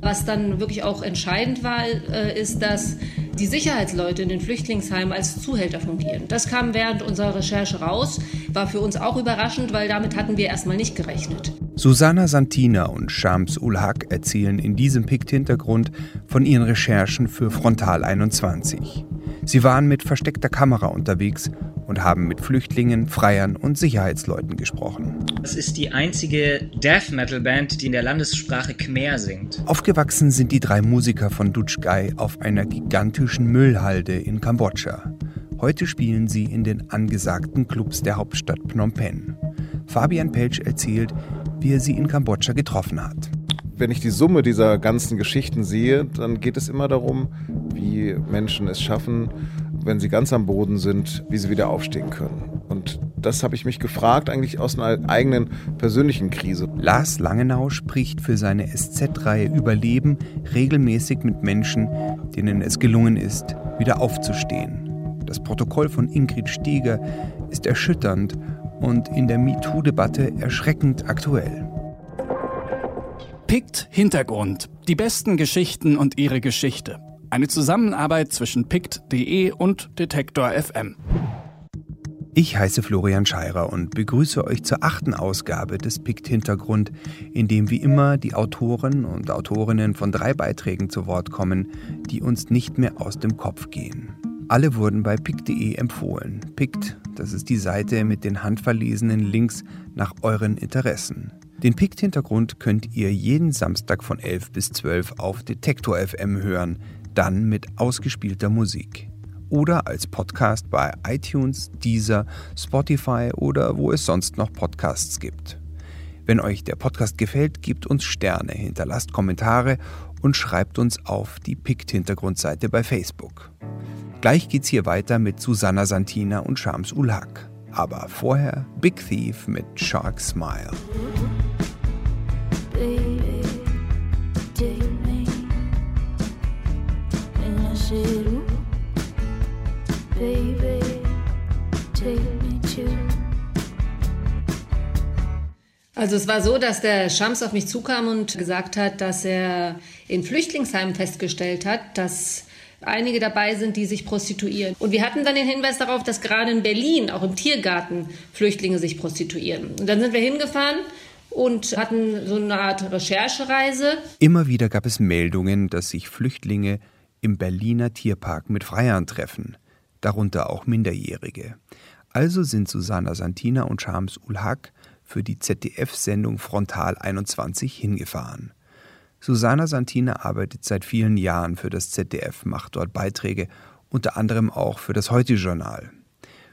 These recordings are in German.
Was dann wirklich auch entscheidend war, äh, ist, dass die Sicherheitsleute in den Flüchtlingsheimen als Zuhälter fungieren. Das kam während unserer Recherche raus, war für uns auch überraschend, weil damit hatten wir erstmal nicht gerechnet. Susanna Santina und Shams Ulhak erzählen in diesem Pikt-Hintergrund von ihren Recherchen für Frontal 21. Sie waren mit versteckter Kamera unterwegs und haben mit Flüchtlingen, Freiern und Sicherheitsleuten gesprochen. Das ist die einzige Death Metal Band, die in der Landessprache Khmer singt. Aufgewachsen sind die drei Musiker von Dutschgai auf einer gigantischen Müllhalde in Kambodscha. Heute spielen sie in den angesagten Clubs der Hauptstadt Phnom Penh. Fabian Pelch erzählt, wie er sie in Kambodscha getroffen hat. Wenn ich die Summe dieser ganzen Geschichten sehe, dann geht es immer darum, wie Menschen es schaffen, wenn sie ganz am Boden sind, wie sie wieder aufstehen können. Und das habe ich mich gefragt, eigentlich aus einer eigenen persönlichen Krise. Lars Langenau spricht für seine SZ-Reihe Überleben regelmäßig mit Menschen, denen es gelungen ist, wieder aufzustehen. Das Protokoll von Ingrid Steger ist erschütternd und in der MeToo-Debatte erschreckend aktuell. Pikt Hintergrund. Die besten Geschichten und ihre Geschichte. Eine Zusammenarbeit zwischen pikt.de und Detektor FM. Ich heiße Florian Scheirer und begrüße euch zur achten Ausgabe des Pikt Hintergrund, in dem wie immer die Autoren und Autorinnen von drei Beiträgen zu Wort kommen, die uns nicht mehr aus dem Kopf gehen. Alle wurden bei pick.de empfohlen. Pict, das ist die Seite mit den handverlesenen Links nach euren Interessen. Den Pict-Hintergrund könnt ihr jeden Samstag von 11 bis 12 auf Detektor FM hören, dann mit ausgespielter Musik. Oder als Podcast bei iTunes, Deezer, Spotify oder wo es sonst noch Podcasts gibt. Wenn euch der Podcast gefällt, gebt uns Sterne, hinterlasst Kommentare und schreibt uns auf die Pict-Hintergrundseite bei Facebook. Gleich geht's hier weiter mit Susanna Santina und Shams Ulhak. Aber vorher Big Thief mit Shark Smile. Also es war so, dass der Shams auf mich zukam und gesagt hat, dass er in Flüchtlingsheimen festgestellt hat, dass einige dabei sind, die sich prostituieren. Und wir hatten dann den Hinweis darauf, dass gerade in Berlin, auch im Tiergarten, Flüchtlinge sich prostituieren. Und dann sind wir hingefahren und hatten so eine Art Recherchereise. Immer wieder gab es Meldungen, dass sich Flüchtlinge im Berliner Tierpark mit Freiern treffen, darunter auch Minderjährige. Also sind Susanna Santina und Shams Ulhak für die ZDF-Sendung Frontal 21 hingefahren. Susanna Santina arbeitet seit vielen Jahren für das ZDF, macht dort Beiträge, unter anderem auch für das Heute-Journal.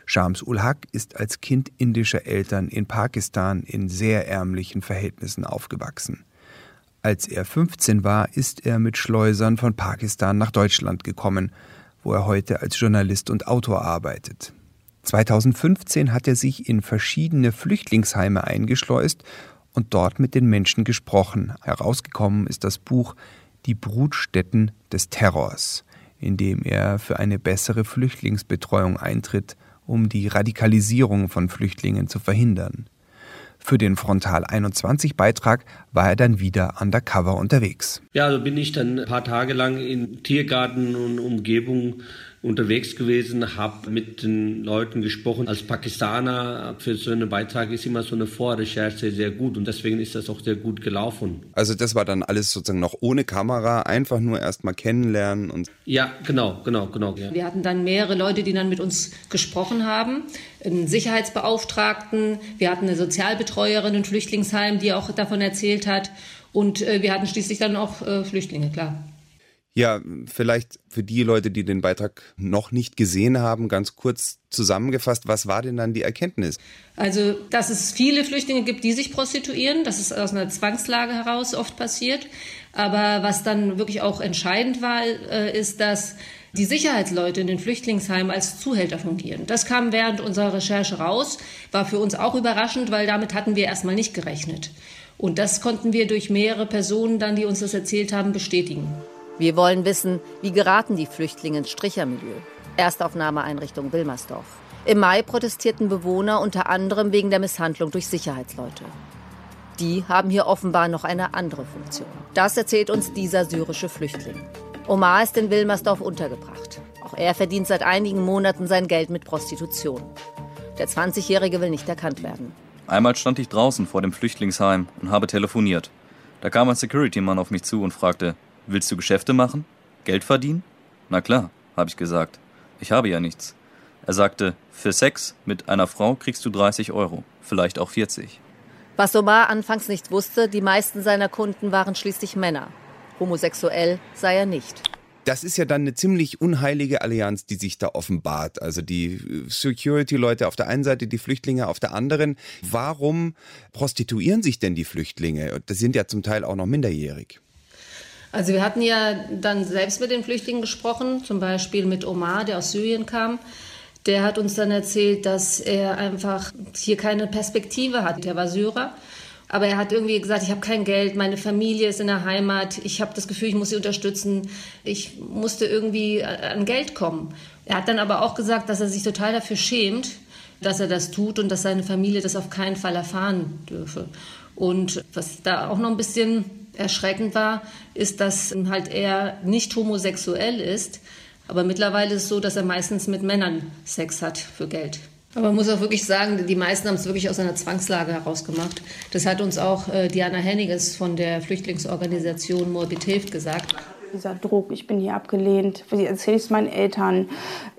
Shams ul Haq ist als Kind indischer Eltern in Pakistan in sehr ärmlichen Verhältnissen aufgewachsen. Als er 15 war, ist er mit Schleusern von Pakistan nach Deutschland gekommen, wo er heute als Journalist und Autor arbeitet. 2015 hat er sich in verschiedene Flüchtlingsheime eingeschleust und dort mit den Menschen gesprochen. Herausgekommen ist das Buch Die Brutstätten des Terrors, in dem er für eine bessere Flüchtlingsbetreuung eintritt, um die Radikalisierung von Flüchtlingen zu verhindern. Für den Frontal 21 Beitrag war er dann wieder undercover unterwegs. Ja, also bin ich dann ein paar Tage lang in Tiergarten und Umgebung unterwegs gewesen, habe mit den Leuten gesprochen. Als Pakistaner für so einen Beitrag ist immer so eine Vorrecherche sehr gut und deswegen ist das auch sehr gut gelaufen. Also das war dann alles sozusagen noch ohne Kamera, einfach nur erstmal kennenlernen und Ja, genau, genau, genau. Ja. Wir hatten dann mehrere Leute, die dann mit uns gesprochen haben, einen Sicherheitsbeauftragten, wir hatten eine Sozialbetreuerin in Flüchtlingsheim, die auch davon erzählt hat und äh, wir hatten schließlich dann auch äh, Flüchtlinge, klar. Ja, vielleicht für die Leute, die den Beitrag noch nicht gesehen haben, ganz kurz zusammengefasst, was war denn dann die Erkenntnis? Also, dass es viele Flüchtlinge gibt, die sich prostituieren, das ist aus einer Zwangslage heraus oft passiert. Aber was dann wirklich auch entscheidend war, äh, ist, dass die Sicherheitsleute in den Flüchtlingsheimen als Zuhälter fungieren. Das kam während unserer Recherche raus, war für uns auch überraschend, weil damit hatten wir erstmal nicht gerechnet. Und das konnten wir durch mehrere Personen dann, die uns das erzählt haben, bestätigen. Wir wollen wissen, wie geraten die Flüchtlinge ins Strichermilieu? Erstaufnahmeeinrichtung Wilmersdorf. Im Mai protestierten Bewohner unter anderem wegen der Misshandlung durch Sicherheitsleute. Die haben hier offenbar noch eine andere Funktion. Das erzählt uns dieser syrische Flüchtling. Omar ist in Wilmersdorf untergebracht. Auch er verdient seit einigen Monaten sein Geld mit Prostitution. Der 20-Jährige will nicht erkannt werden. Einmal stand ich draußen vor dem Flüchtlingsheim und habe telefoniert. Da kam ein Security-Mann auf mich zu und fragte, willst du Geschäfte machen? Geld verdienen? Na klar, habe ich gesagt. Ich habe ja nichts. Er sagte, für Sex mit einer Frau kriegst du 30 Euro, vielleicht auch 40. Was Omar anfangs nicht wusste, die meisten seiner Kunden waren schließlich Männer. Homosexuell sei er nicht das ist ja dann eine ziemlich unheilige Allianz, die sich da offenbart. Also die äh, Security-Leute auf der einen Seite, die Flüchtlinge auf der anderen. Warum prostituieren sich denn die Flüchtlinge? Das sind ja zum Teil auch noch minderjährig. Also wir hatten ja dann selbst mit den Flüchtlingen gesprochen, zum Beispiel mit Omar, der aus Syrien kam. Der hat uns dann erzählt, dass er einfach hier keine Perspektive hat. Der war Syrer aber er hat irgendwie gesagt, ich habe kein Geld, meine Familie ist in der Heimat, ich habe das Gefühl, ich muss sie unterstützen, ich musste irgendwie an Geld kommen. Er hat dann aber auch gesagt, dass er sich total dafür schämt, dass er das tut und dass seine Familie das auf keinen Fall erfahren dürfe. Und was da auch noch ein bisschen erschreckend war, ist, dass halt er nicht homosexuell ist, aber mittlerweile ist es so, dass er meistens mit Männern Sex hat für Geld. Aber man muss auch wirklich sagen, die meisten haben es wirklich aus einer Zwangslage heraus gemacht. Das hat uns auch äh, Diana Henniges von der Flüchtlingsorganisation Morbid hilft gesagt dieser Druck, ich bin hier abgelehnt, wie erzähle ich es meinen Eltern,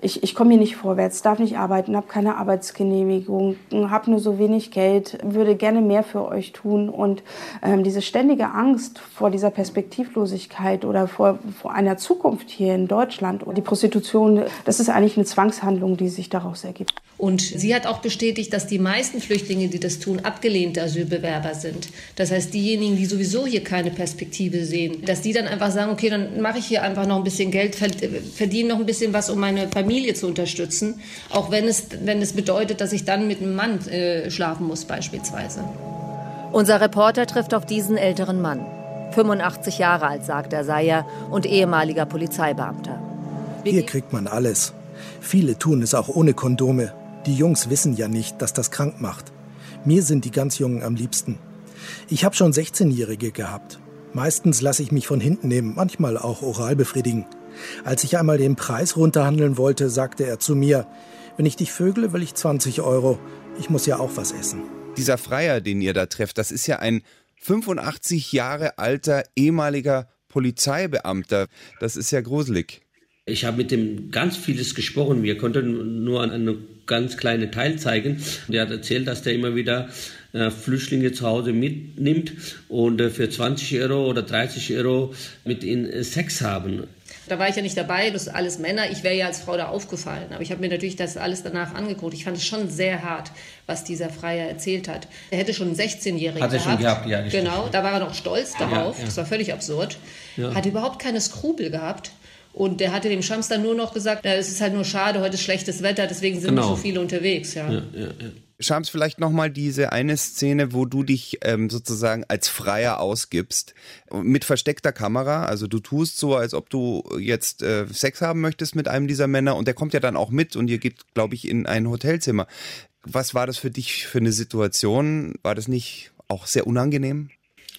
ich, ich komme hier nicht vorwärts, darf nicht arbeiten, habe keine Arbeitsgenehmigung, habe nur so wenig Geld, würde gerne mehr für euch tun. Und ähm, diese ständige Angst vor dieser Perspektivlosigkeit oder vor, vor einer Zukunft hier in Deutschland und die Prostitution, das ist eigentlich eine Zwangshandlung, die sich daraus ergibt. Und sie hat auch bestätigt, dass die meisten Flüchtlinge, die das tun, abgelehnte Asylbewerber sind. Das heißt, diejenigen, die sowieso hier keine Perspektive sehen, dass die dann einfach sagen, okay, dann mache ich hier einfach noch ein bisschen Geld, verdiene noch ein bisschen was, um meine Familie zu unterstützen. Auch wenn es, wenn es bedeutet, dass ich dann mit einem Mann äh, schlafen muss beispielsweise. Unser Reporter trifft auf diesen älteren Mann. 85 Jahre alt, sagt er, sei er, und ehemaliger Polizeibeamter. Hier kriegt man alles. Viele tun es auch ohne Kondome. Die Jungs wissen ja nicht, dass das krank macht. Mir sind die ganz Jungen am liebsten. Ich habe schon 16-Jährige gehabt. Meistens lasse ich mich von hinten nehmen, manchmal auch oral befriedigen. Als ich einmal den Preis runterhandeln wollte, sagte er zu mir, wenn ich dich vögle, will ich 20 Euro. Ich muss ja auch was essen. Dieser Freier, den ihr da trefft, das ist ja ein 85 Jahre alter ehemaliger Polizeibeamter. Das ist ja gruselig. Ich habe mit dem ganz vieles gesprochen. Wir konnten nur an einen ganz kleinen Teil zeigen. Der hat erzählt, dass der immer wieder äh, Flüchtlinge zu Hause mitnimmt und äh, für 20 Euro oder 30 Euro mit ihnen äh, Sex haben. Da war ich ja nicht dabei, das sind alles Männer. Ich wäre ja als Frau da aufgefallen. Aber ich habe mir natürlich das alles danach angeguckt. Ich fand es schon sehr hart, was dieser Freier erzählt hat. Er hätte schon einen 16-Jährigen gehabt. Hat er schon gehabt, ja. Genau, da war er noch stolz darauf. Ja, ja. Das war völlig absurd. Ja. Hat überhaupt keine Skrupel gehabt. Und der hatte dem Schams dann nur noch gesagt, es ist halt nur schade, heute ist schlechtes Wetter, deswegen sind genau. nicht so viele unterwegs. Ja. Ja, ja, Schams, vielleicht nochmal diese eine Szene, wo du dich ähm, sozusagen als Freier ausgibst, mit versteckter Kamera. Also du tust so, als ob du jetzt äh, Sex haben möchtest mit einem dieser Männer und der kommt ja dann auch mit und ihr geht, glaube ich, in ein Hotelzimmer. Was war das für dich für eine Situation? War das nicht auch sehr unangenehm?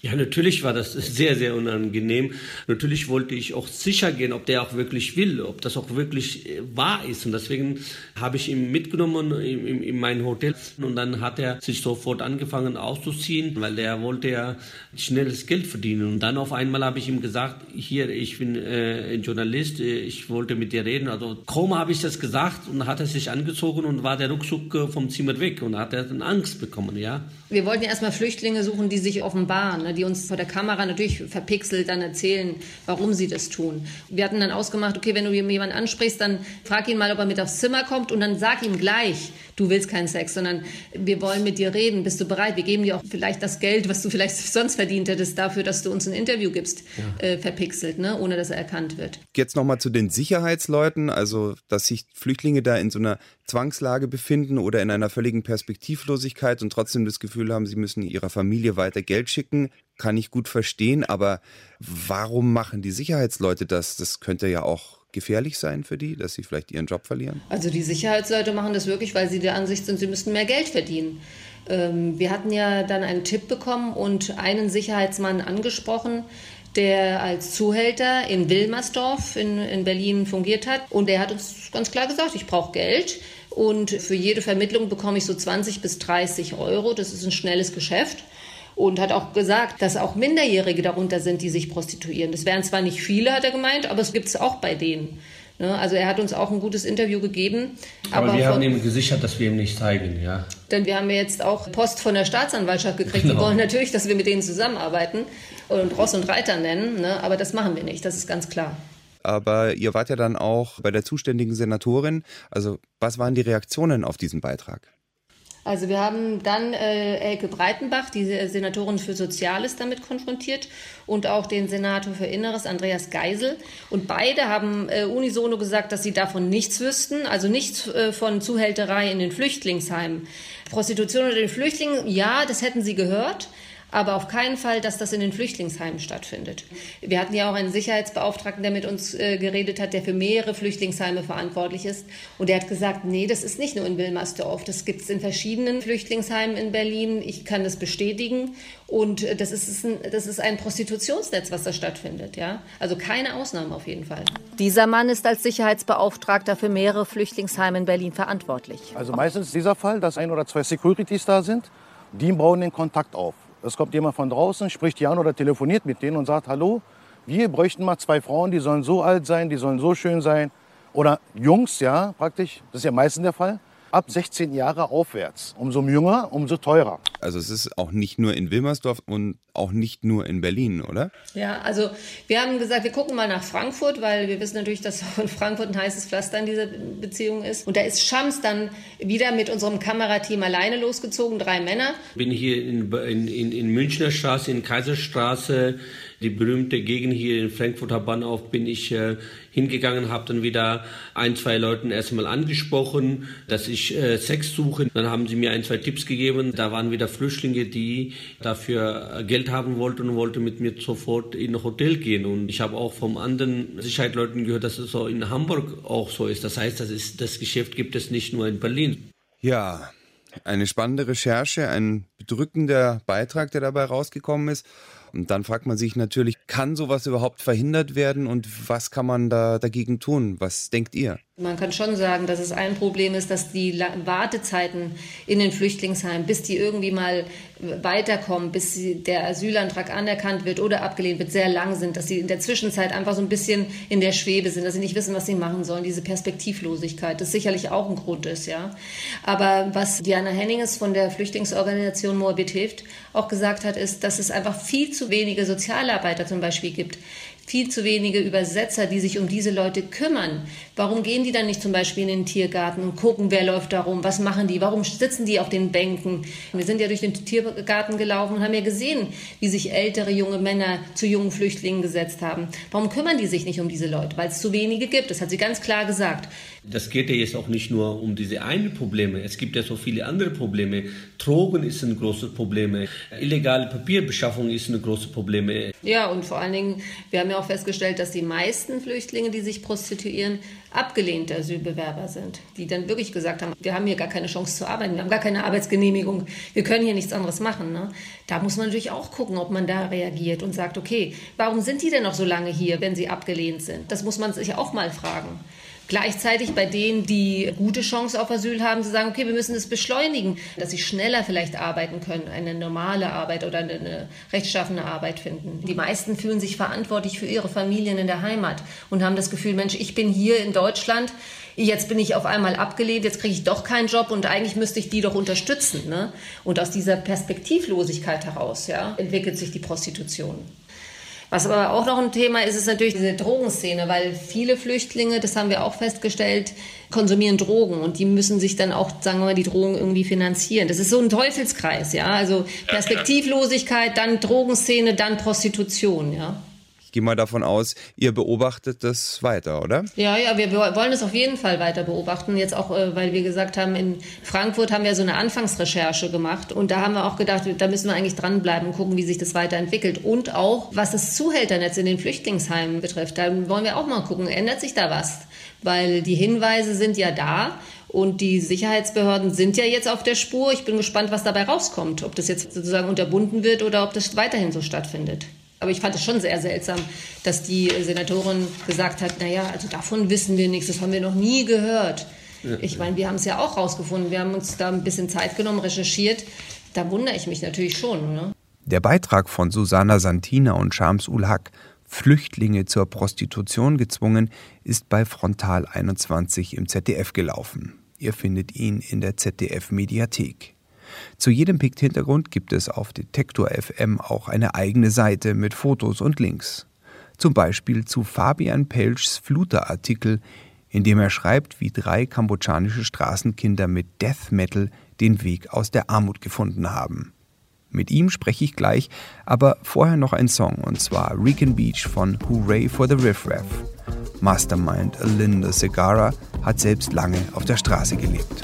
Ja, natürlich war das sehr, sehr unangenehm. Natürlich wollte ich auch sicher gehen, ob der auch wirklich will, ob das auch wirklich äh, wahr ist. Und deswegen habe ich ihn mitgenommen in, in, in mein Hotel. Und dann hat er sich sofort angefangen auszuziehen, weil er wollte ja schnelles Geld verdienen. Und dann auf einmal habe ich ihm gesagt, hier, ich bin äh, ein Journalist, äh, ich wollte mit dir reden. Also kaum habe ich das gesagt und hat er sich angezogen und war der ruckzuck äh, vom Zimmer weg und hat er dann Angst bekommen, ja. Wir wollten ja erstmal Flüchtlinge suchen, die sich offenbaren. Ne? die uns vor der Kamera natürlich verpixelt dann erzählen, warum sie das tun. Wir hatten dann ausgemacht, okay, wenn du jemanden ansprichst, dann frag ihn mal, ob er mit aufs Zimmer kommt und dann sag ihm gleich, du willst keinen Sex, sondern wir wollen mit dir reden. Bist du bereit? Wir geben dir auch vielleicht das Geld, was du vielleicht sonst verdient hättest, dafür, dass du uns ein Interview gibst, ja. äh, verpixelt, ne? ohne dass er erkannt wird. Jetzt nochmal zu den Sicherheitsleuten, also dass sich Flüchtlinge da in so einer Zwangslage befinden oder in einer völligen Perspektivlosigkeit und trotzdem das Gefühl haben, sie müssen ihrer Familie weiter Geld schicken, kann ich gut verstehen. Aber warum machen die Sicherheitsleute das? Das könnte ja auch gefährlich sein für die, dass sie vielleicht ihren Job verlieren? Also die Sicherheitsleute machen das wirklich, weil sie der Ansicht sind, sie müssten mehr Geld verdienen. Ähm, wir hatten ja dann einen Tipp bekommen und einen Sicherheitsmann angesprochen, der als Zuhälter in Wilmersdorf in, in Berlin fungiert hat. Und der hat uns ganz klar gesagt, ich brauche Geld. Und für jede Vermittlung bekomme ich so 20 bis 30 Euro. Das ist ein schnelles Geschäft. Und hat auch gesagt, dass auch Minderjährige darunter sind, die sich prostituieren. Das wären zwar nicht viele, hat er gemeint, aber es gibt es auch bei denen. Ne? Also er hat uns auch ein gutes Interview gegeben. Aber, aber wir haben ihm gesichert, dass wir ihm nicht zeigen, ja. Denn wir haben jetzt auch Post von der Staatsanwaltschaft gekriegt. Genau. Die wollen natürlich, dass wir mit denen zusammenarbeiten und Ross und Reiter nennen, ne? aber das machen wir nicht, das ist ganz klar. Aber ihr wart ja dann auch bei der zuständigen Senatorin. Also was waren die Reaktionen auf diesen Beitrag? Also wir haben dann äh, Elke Breitenbach, die Senatorin für Soziales, damit konfrontiert und auch den Senator für Inneres, Andreas Geisel. Und beide haben äh, unisono gesagt, dass sie davon nichts wüssten, also nichts äh, von Zuhälterei in den Flüchtlingsheimen. Prostitution unter den Flüchtlingen, ja, das hätten sie gehört aber auf keinen Fall, dass das in den Flüchtlingsheimen stattfindet. Wir hatten ja auch einen Sicherheitsbeauftragten, der mit uns äh, geredet hat, der für mehrere Flüchtlingsheime verantwortlich ist. Und der hat gesagt, nee, das ist nicht nur in Wilmersdorf, das gibt es in verschiedenen Flüchtlingsheimen in Berlin. Ich kann das bestätigen. Und äh, das ist, ein, das ist ein Prostitutionsnetz, was da stattfindet. Ja? Also keine Ausnahme auf jeden Fall. Dieser Mann ist als Sicherheitsbeauftragter für mehrere Flüchtlingsheime in Berlin verantwortlich. Also meistens dieser Fall, dass ein oder zwei Securities da sind, die bauen den Kontakt auf. Es kommt jemand von draußen, spricht die an oder telefoniert mit denen und sagt, hallo, wir bräuchten mal zwei Frauen, die sollen so alt sein, die sollen so schön sein. Oder Jungs, ja, praktisch, das ist ja meistens der Fall ab 16 Jahre aufwärts. Umso jünger, umso teurer. Also es ist auch nicht nur in Wilmersdorf und auch nicht nur in Berlin, oder? Ja, also wir haben gesagt, wir gucken mal nach Frankfurt, weil wir wissen natürlich, dass auch in Frankfurt ein heißes Pflaster in dieser Beziehung ist. Und da ist Schams dann wieder mit unserem Kamerateam alleine losgezogen, drei Männer. Bin hier in, in, in Münchner Straße, in Kaiserstraße, die berühmte Gegend hier in Frankfurter Bahnhof bin ich äh, hingegangen, habe dann wieder ein, zwei Leuten erstmal angesprochen, dass ich äh, Sex suche. Dann haben sie mir ein, zwei Tipps gegeben. Da waren wieder Flüchtlinge, die dafür Geld haben wollten und wollten mit mir sofort in ein Hotel gehen. Und ich habe auch vom anderen Sicherheitsleuten gehört, dass es so in Hamburg auch so ist. Das heißt, das, ist, das Geschäft gibt es nicht nur in Berlin. Ja, eine spannende Recherche, ein bedrückender Beitrag, der dabei rausgekommen ist. Und dann fragt man sich natürlich, kann sowas überhaupt verhindert werden und was kann man da dagegen tun? Was denkt ihr? Man kann schon sagen, dass es ein Problem ist, dass die Wartezeiten in den Flüchtlingsheimen, bis die irgendwie mal weiterkommen, bis der Asylantrag anerkannt wird oder abgelehnt wird, sehr lang sind, dass sie in der Zwischenzeit einfach so ein bisschen in der Schwebe sind, dass sie nicht wissen, was sie machen sollen. Diese Perspektivlosigkeit, das sicherlich auch ein Grund ist, ja. Aber was Diana Henninges von der Flüchtlingsorganisation Moabit hilft auch gesagt hat, ist, dass es einfach viel zu wenige Sozialarbeiter zum Beispiel gibt, viel zu wenige Übersetzer, die sich um diese Leute kümmern. Warum gehen die dann nicht zum Beispiel in den Tiergarten und gucken, wer läuft da rum, was machen die, warum sitzen die auf den Bänken? Wir sind ja durch den Tiergarten gelaufen und haben ja gesehen, wie sich ältere junge Männer zu jungen Flüchtlingen gesetzt haben. Warum kümmern die sich nicht um diese Leute? Weil es zu wenige gibt. Das hat sie ganz klar gesagt. Das geht ja jetzt auch nicht nur um diese einen Probleme. Es gibt ja so viele andere Probleme. Drogen ist ein großes Problem. Illegale Papierbeschaffung ist ein großes Problem. Ja, und vor allen Dingen, wir haben ja auch festgestellt, dass die meisten Flüchtlinge, die sich prostituieren, abgelehnte Asylbewerber sind, die dann wirklich gesagt haben, wir haben hier gar keine Chance zu arbeiten, wir haben gar keine Arbeitsgenehmigung, wir können hier nichts anderes machen. Ne? Da muss man natürlich auch gucken, ob man da reagiert und sagt, okay, warum sind die denn noch so lange hier, wenn sie abgelehnt sind? Das muss man sich auch mal fragen. Gleichzeitig bei denen, die gute Chance auf Asyl haben, zu sagen, okay, wir müssen es beschleunigen, dass sie schneller vielleicht arbeiten können, eine normale Arbeit oder eine rechtschaffene Arbeit finden. Die meisten fühlen sich verantwortlich für ihre Familien in der Heimat und haben das Gefühl, Mensch, ich bin hier in Deutschland, jetzt bin ich auf einmal abgelehnt, jetzt kriege ich doch keinen Job und eigentlich müsste ich die doch unterstützen. Ne? Und aus dieser Perspektivlosigkeit heraus ja, entwickelt sich die Prostitution. Was aber auch noch ein Thema ist, ist natürlich diese Drogenszene, weil viele Flüchtlinge, das haben wir auch festgestellt, konsumieren Drogen und die müssen sich dann auch, sagen wir mal, die Drogen irgendwie finanzieren. Das ist so ein Teufelskreis, ja. Also Perspektivlosigkeit, dann Drogenszene, dann Prostitution, ja. Ich gehe mal davon aus, ihr beobachtet das weiter, oder? Ja, ja, wir wollen es auf jeden Fall weiter beobachten. Jetzt auch, äh, weil wir gesagt haben, in Frankfurt haben wir so eine Anfangsrecherche gemacht und da haben wir auch gedacht, da müssen wir eigentlich dranbleiben und gucken, wie sich das weiterentwickelt. Und auch, was das Zuhälternetz in den Flüchtlingsheimen betrifft, da wollen wir auch mal gucken, ändert sich da was? Weil die Hinweise sind ja da Und die Sicherheitsbehörden sind ja jetzt auf der Spur. Ich bin gespannt, was dabei rauskommt. Ob das jetzt sozusagen unterbunden wird oder ob das weiterhin so stattfindet. Aber ich fand es schon sehr seltsam, dass die Senatorin gesagt hat, naja, also davon wissen wir nichts, das haben wir noch nie gehört. Ich meine, wir haben es ja auch rausgefunden. Wir haben uns da ein bisschen Zeit genommen, recherchiert. Da wundere ich mich natürlich schon. Ne? Der Beitrag von Susanna Santina und Shams ul Haq, Flüchtlinge zur Prostitution gezwungen, ist bei Frontal 21 im ZDF gelaufen. Ihr findet ihn in der ZDF-Mediathek. Zu jedem Pikt-Hintergrund gibt es auf Detektor FM auch eine eigene Seite mit Fotos und Links. Zum Beispiel zu Fabian Pelschs Fluter-Artikel, in dem er schreibt, wie drei kambodschanische Straßenkinder mit Death Metal den Weg aus der Armut gefunden haben. Mit ihm spreche ich gleich, aber vorher noch ein Song, und zwar Rican Beach von Hooray for the Riff Raff. Mastermind Linda Segara hat selbst lange auf der Straße gelebt.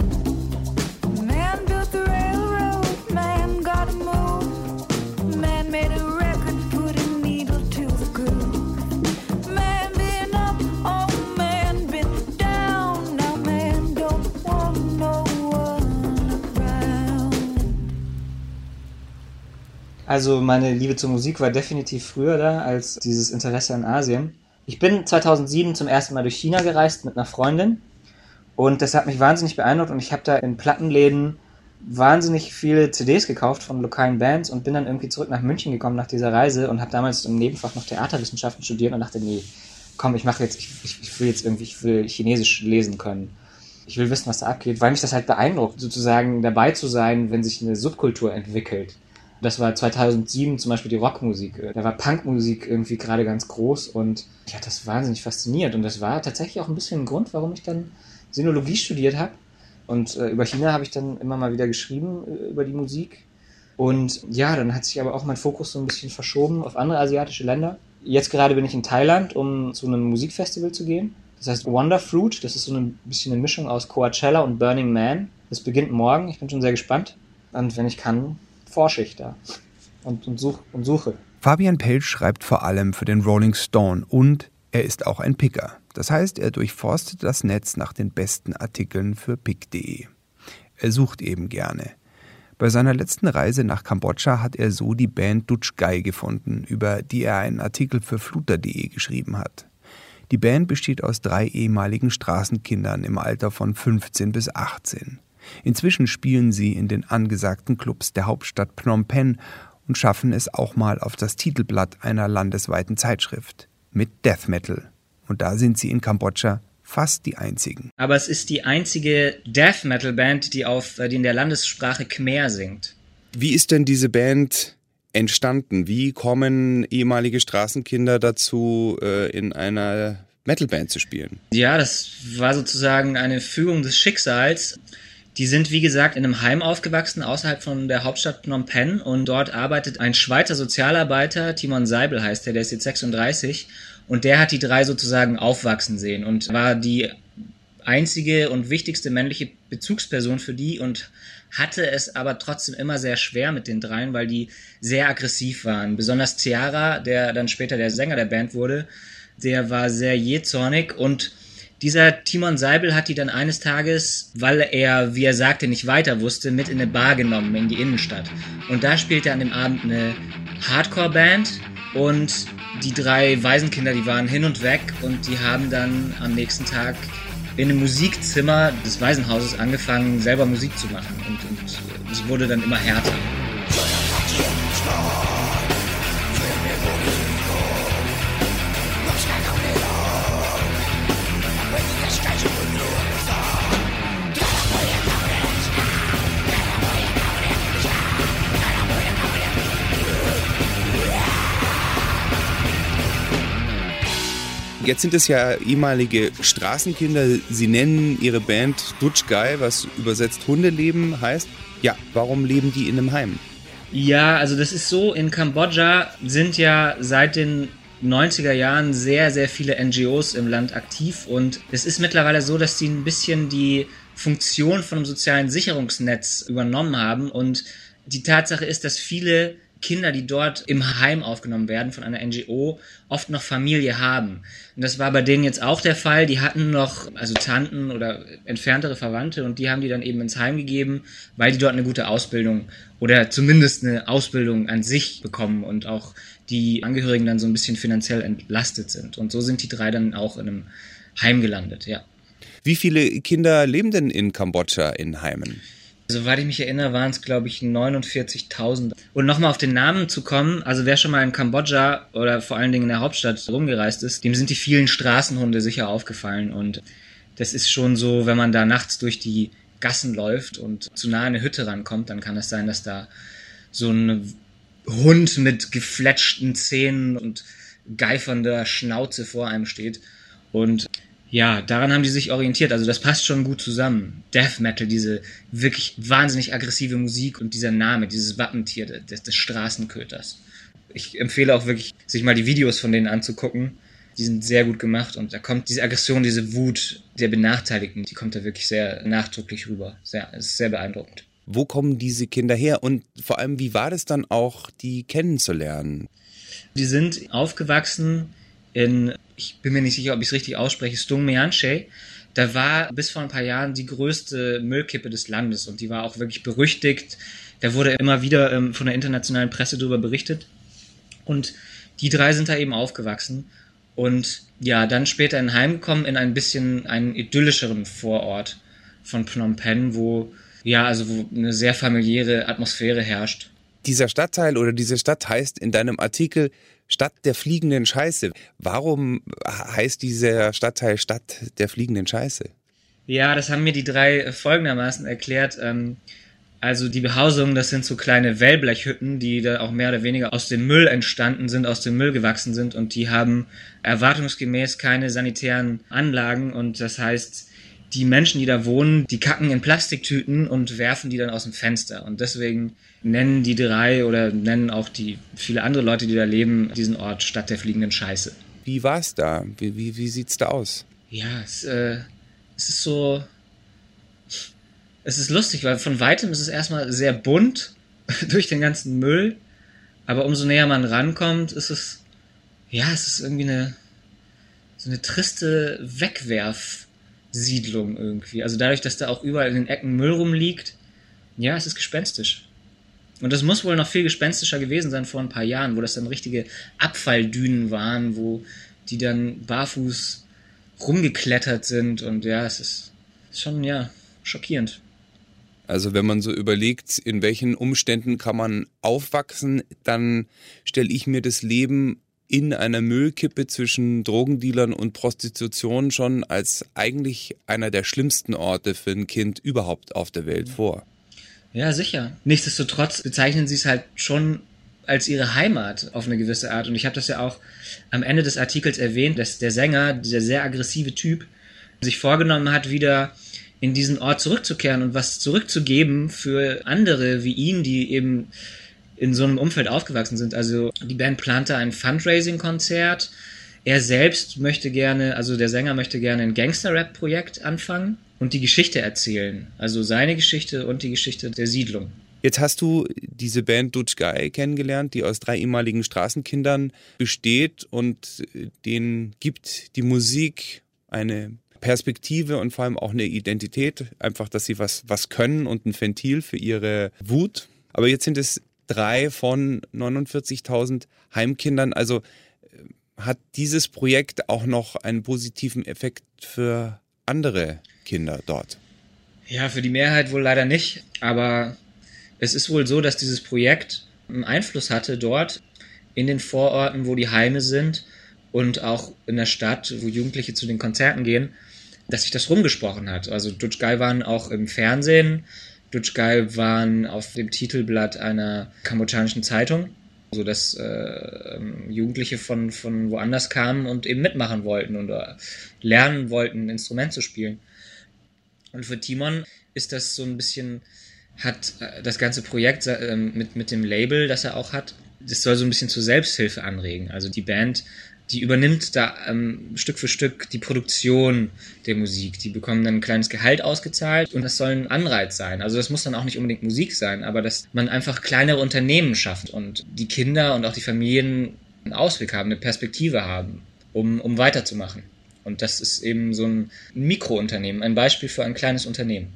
Also meine Liebe zur Musik war definitiv früher da als dieses Interesse an Asien. Ich bin 2007 zum ersten Mal durch China gereist mit einer Freundin und das hat mich wahnsinnig beeindruckt und ich habe da in Plattenläden wahnsinnig viele CDs gekauft von lokalen Bands und bin dann irgendwie zurück nach München gekommen nach dieser Reise und habe damals im Nebenfach noch Theaterwissenschaften studiert und dachte, nee, komm, ich mache jetzt, ich, ich, will jetzt irgendwie, ich will Chinesisch lesen können. Ich will wissen, was da abgeht, weil mich das halt beeindruckt, sozusagen dabei zu sein, wenn sich eine Subkultur entwickelt. Das war 2007 zum Beispiel die Rockmusik. Da war Punkmusik irgendwie gerade ganz groß und ich hat das wahnsinnig fasziniert. Und das war tatsächlich auch ein bisschen ein Grund, warum ich dann Sinologie studiert habe. Und äh, über China habe ich dann immer mal wieder geschrieben, äh, über die Musik. Und ja, dann hat sich aber auch mein Fokus so ein bisschen verschoben auf andere asiatische Länder. Jetzt gerade bin ich in Thailand, um zu einem Musikfestival zu gehen. Das heißt Wonder Fruit. Das ist so ein bisschen eine Mischung aus Coachella und Burning Man. Das beginnt morgen. Ich bin schon sehr gespannt. Und wenn ich kann, forsche ich da und, und, such, und suche. Fabian Pelsch schreibt vor allem für den Rolling Stone und er ist auch ein Picker. Das heißt, er durchforstet das Netz nach den besten Artikeln für pick.de. Er sucht eben gerne. Bei seiner letzten Reise nach Kambodscha hat er so die Band Dutch Guy gefunden, über die er einen Artikel für fluter.de geschrieben hat. Die Band besteht aus drei ehemaligen Straßenkindern im Alter von 15 bis 18. Inzwischen spielen sie in den angesagten Clubs der Hauptstadt Phnom Penh und schaffen es auch mal auf das Titelblatt einer landesweiten Zeitschrift mit Death Metal. Und da sind sie in Kambodscha fast die einzigen. Aber es ist die einzige Death Metal Band, die auf die in der Landessprache Khmer singt. Wie ist denn diese Band entstanden? Wie kommen ehemalige Straßenkinder dazu, äh, in einer Metalband zu spielen? Ja, das war sozusagen eine Fügung des Schicksals. Die sind, wie gesagt, in einem Heim aufgewachsen, außerhalb von der Hauptstadt Phnom Penh. Und dort arbeitet ein Schweizer Sozialarbeiter, Timon Seibel heißt der, der ist jetzt 36. Und der hat die drei sozusagen aufwachsen sehen und war die einzige und wichtigste männliche Bezugsperson für die und hatte es aber trotzdem immer sehr schwer mit den dreien, weil die sehr aggressiv waren. Besonders Ciara, der dann später der Sänger der Band wurde, der war sehr jähzornig und dieser Timon Seibel hat die dann eines Tages, weil er, wie er sagte, nicht weiter wusste, mit in eine Bar genommen, in die Innenstadt. Und da spielte an dem Abend eine Hardcore-Band und die drei Waisenkinder, die waren hin und weg und die haben dann am nächsten Tag in einem Musikzimmer des Waisenhauses angefangen, selber Musik zu machen. Und, und es wurde dann immer härter. Jetzt sind es ja ehemalige Straßenkinder. Sie nennen ihre Band Dutch Guy, was übersetzt Hundeleben heißt. Ja, warum leben die in einem Heim? Ja, also das ist so, in Kambodscha sind ja seit den 90er Jahren sehr, sehr viele NGOs im Land aktiv und es ist mittlerweile so, dass die ein bisschen die Funktion von einem sozialen Sicherungsnetz übernommen haben und die Tatsache ist, dass viele Kinder, die dort im Heim aufgenommen werden von einer NGO, oft noch Familie haben. Und das war bei denen jetzt auch der Fall. Die hatten noch, also Tanten oder entferntere Verwandte und die haben die dann eben ins Heim gegeben, weil die dort eine gute Ausbildung oder zumindest eine Ausbildung an sich bekommen und auch die Angehörigen dann so ein bisschen finanziell entlastet sind. Und so sind die drei dann auch in einem Heim gelandet, ja. Wie viele Kinder leben denn in Kambodscha in Heimen? Soweit ich mich erinnere, waren es, glaube ich, 49.000. Und nochmal auf den Namen zu kommen, also wer schon mal in Kambodscha oder vor allen Dingen in der Hauptstadt rumgereist ist, dem sind die vielen Straßenhunde sicher aufgefallen. Und das ist schon so, wenn man da nachts durch die Gassen läuft und zu nah an eine Hütte rankommt, dann kann es sein, dass da so ein Hund mit gefletschten Zähnen und geifernder Schnauze vor einem steht. Und ja, daran haben die sich orientiert. Also das passt schon gut zusammen. Death Metal, diese wirklich wahnsinnig aggressive Musik und dieser Name, dieses Wappentier des, des Straßenköters. Ich empfehle auch wirklich, sich mal die Videos von denen anzugucken. Die sind sehr gut gemacht und da kommt diese Aggression, diese Wut der Benachteiligten, die kommt da wirklich sehr nachdrücklich rüber. Sehr, ist sehr beeindruckend. Wo kommen diese Kinder her und vor allem, wie war das dann auch, die kennenzulernen? Die sind aufgewachsen in ich bin mir nicht sicher, ob ich es richtig ausspreche, Stung Meanche. Da war bis vor ein paar Jahren die größte Müllkippe des Landes und die war auch wirklich berüchtigt. Da wurde immer wieder ähm, von der internationalen Presse darüber berichtet. Und die drei sind da eben aufgewachsen und ja, dann später in Heim gekommen in ein bisschen einen idyllischeren Vorort von Phnom Penh, wo ja, also wo eine sehr familiäre Atmosphäre herrscht. Dieser Stadtteil oder diese Stadt heißt in deinem Artikel Stadt der fliegenden Scheiße. Warum heißt dieser Stadtteil Stadt der fliegenden Scheiße? Ja, das haben mir die drei folgendermaßen erklärt. Ähm, also die Behausungen, das sind so kleine Wellblechhütten, die da auch mehr oder weniger aus dem Müll entstanden sind, aus dem Müll gewachsen sind und die haben erwartungsgemäß keine sanitären Anlagen und das heißt, die Menschen, die da wohnen, die kacken in Plastiktüten und werfen die dann aus dem Fenster. Und deswegen nennen die drei oder nennen auch die viele andere Leute, die da leben, diesen Ort Stadt der fliegenden Scheiße. Wie war es da? Wie, wie, wie sieht's da aus? Ja, es, äh, es ist so. Es ist lustig, weil von weitem ist es erstmal sehr bunt durch den ganzen Müll. Aber umso näher man rankommt, ist es. Ja, es ist irgendwie eine. So eine triste Wegwerfsiedlung irgendwie. Also dadurch, dass da auch überall in den Ecken Müll rumliegt. Ja, es ist gespenstisch. Und das muss wohl noch viel gespenstischer gewesen sein vor ein paar Jahren, wo das dann richtige Abfalldünen waren, wo die dann barfuß rumgeklettert sind. Und ja, es ist schon, ja, schockierend. Also wenn man so überlegt, in welchen Umständen kann man aufwachsen, dann stelle ich mir das Leben in einer Müllkippe zwischen Drogendealern und Prostitution schon als eigentlich einer der schlimmsten Orte für ein Kind überhaupt auf der Welt vor. Ja, sicher. Nichtsdestotrotz bezeichnen sie es halt schon als ihre Heimat auf eine gewisse Art. Und ich habe das ja auch am Ende des Artikels erwähnt, dass der Sänger, dieser sehr aggressive Typ, sich vorgenommen hat, wieder in diesen Ort zurückzukehren und was zurückzugeben für andere wie ihn, die eben in so einem Umfeld aufgewachsen sind. Also die Band plante ein Fundraising-Konzert. Er selbst möchte gerne, also der Sänger möchte gerne ein Gangster-Rap-Projekt anfangen und die Geschichte erzählen. Also seine Geschichte und die Geschichte der Siedlung. Jetzt hast du diese Band Dutch Guy kennengelernt, die aus drei ehemaligen Straßenkindern besteht und denen gibt die Musik eine Perspektive und vor allem auch eine Identität. Einfach, dass sie was, was können und ein Ventil für ihre Wut. Aber jetzt sind es drei von 49.000 Heimkindern. Also äh, hat dieses Projekt auch noch einen positiven Effekt für andere Kinder dort? Ja, für die Mehrheit wohl leider nicht. Aber es ist wohl so, dass dieses Projekt einen Einfluss hatte dort in den Vororten, wo die Heime sind und auch in der Stadt, wo Jugendliche zu den Konzerten gehen, dass sich das rumgesprochen hat. Also Dutch Guy waren auch im Fernsehen, Dutch Guy waren auf dem Titelblatt einer kambodschanischen Zeitung, sodass äh, Jugendliche von, von woanders kamen und eben mitmachen wollten oder lernen wollten, ein Instrument zu spielen. Und für Timon ist das so ein bisschen, hat äh, das ganze Projekt äh, mit, mit dem Label, das er auch hat, das soll so ein bisschen zur Selbsthilfe anregen. Also die Band die übernimmt da ähm, Stück für Stück die Produktion der Musik. Die bekommen dann ein kleines Gehalt ausgezahlt und das soll ein Anreiz sein. Also das muss dann auch nicht unbedingt Musik sein, aber dass man einfach kleinere Unternehmen schafft und die Kinder und auch die Familien einen Ausweg haben, eine Perspektive haben, um, um weiterzumachen. Und das ist eben so ein Mikrounternehmen, ein Beispiel für ein kleines Unternehmen.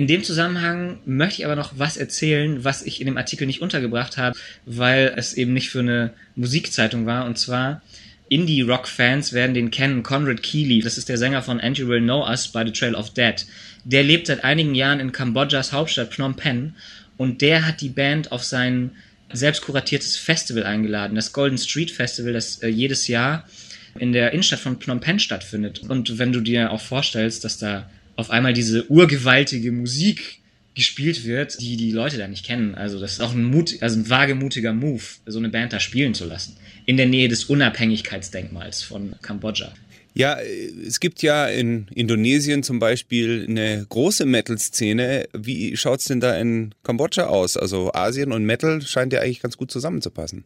In dem Zusammenhang möchte ich aber noch was erzählen, was ich in dem Artikel nicht untergebracht habe, weil es eben nicht für eine Musikzeitung war. Und zwar Indie-Rock-Fans werden den kennen. Conrad Keeley, das ist der Sänger von And You Will Know Us by the Trail of Dead. Der lebt seit einigen Jahren in Kambodschas Hauptstadt Phnom Penh und der hat die Band auf sein selbst kuratiertes Festival eingeladen, das Golden Street Festival, das äh, jedes Jahr in der Innenstadt von Phnom Penh stattfindet. Und wenn du dir auch vorstellst, dass da auf einmal diese urgewaltige Musik gespielt wird, die die Leute da nicht kennen. Also das ist auch ein, Mut, also ein wagemutiger Move, so eine Band da spielen zu lassen. In der Nähe des Unabhängigkeitsdenkmals von Kambodscha. Ja, es gibt ja in Indonesien zum Beispiel eine große Metal-Szene. Wie schaut es denn da in Kambodscha aus? Also Asien und Metal scheint ja eigentlich ganz gut zusammenzupassen.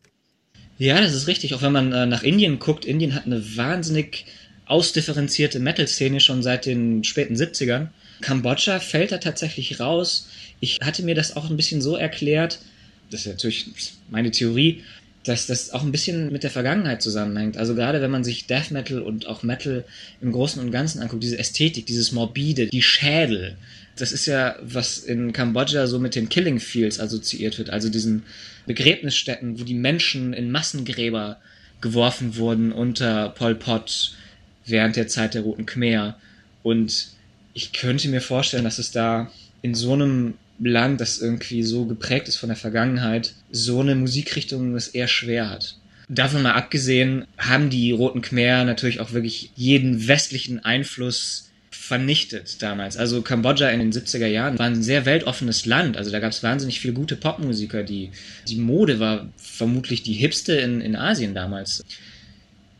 Ja, das ist richtig. Auch wenn man äh, nach Indien guckt, Indien hat eine wahnsinnig ausdifferenzierte Metal-Szene schon seit den späten 70ern. Kambodscha fällt da tatsächlich raus. Ich hatte mir das auch ein bisschen so erklärt, das ist natürlich meine Theorie, dass das auch ein bisschen mit der Vergangenheit zusammenhängt. Also gerade wenn man sich Death Metal und auch Metal im Großen und Ganzen anguckt, diese Ästhetik, dieses Morbide, die Schädel, das ist ja, was in Kambodscha so mit den Killing Fields assoziiert wird, also diesen Begräbnisstätten, wo die Menschen in Massengräber geworfen wurden unter Pol Pot während der Zeit der Roten Khmer. Und ich könnte mir vorstellen, dass es da in so einem Land, das irgendwie so geprägt ist von der Vergangenheit, so eine Musikrichtung es eher schwer hat. Davon mal abgesehen haben die Roten Khmer natürlich auch wirklich jeden westlichen Einfluss vernichtet damals. Also Kambodscha in den 70er Jahren war ein sehr weltoffenes Land. Also da gab es wahnsinnig viele gute Popmusiker. Die, die Mode war vermutlich die hipste in, in Asien damals.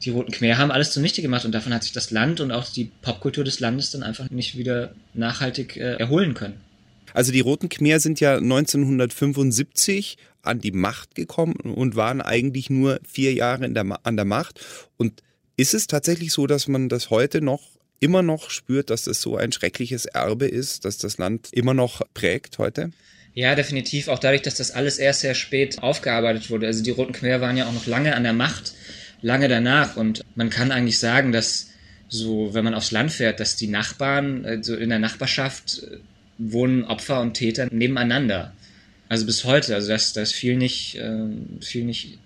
Die Roten Khmer haben alles zunichte gemacht und davon hat sich das Land und auch die Popkultur des Landes dann einfach nicht wieder nachhaltig äh, erholen können. Also die Roten Khmer sind ja 1975 an die Macht gekommen und waren eigentlich nur vier Jahre der, an der Macht. Und ist es tatsächlich so, dass man das heute noch immer noch spürt, dass das so ein schreckliches Erbe ist, dass das Land immer noch prägt heute? Ja, definitiv. Auch dadurch, dass das alles erst sehr spät aufgearbeitet wurde. Also die Roten Khmer waren ja auch noch lange an der Macht, lange danach. Und man kann eigentlich sagen, dass so, wenn man aufs Land fährt, dass die Nachbarn, also in der Nachbarschaft wohnen Opfer und Täter nebeneinander. Also bis heute, also das, das ist viel nicht, äh, viel nicht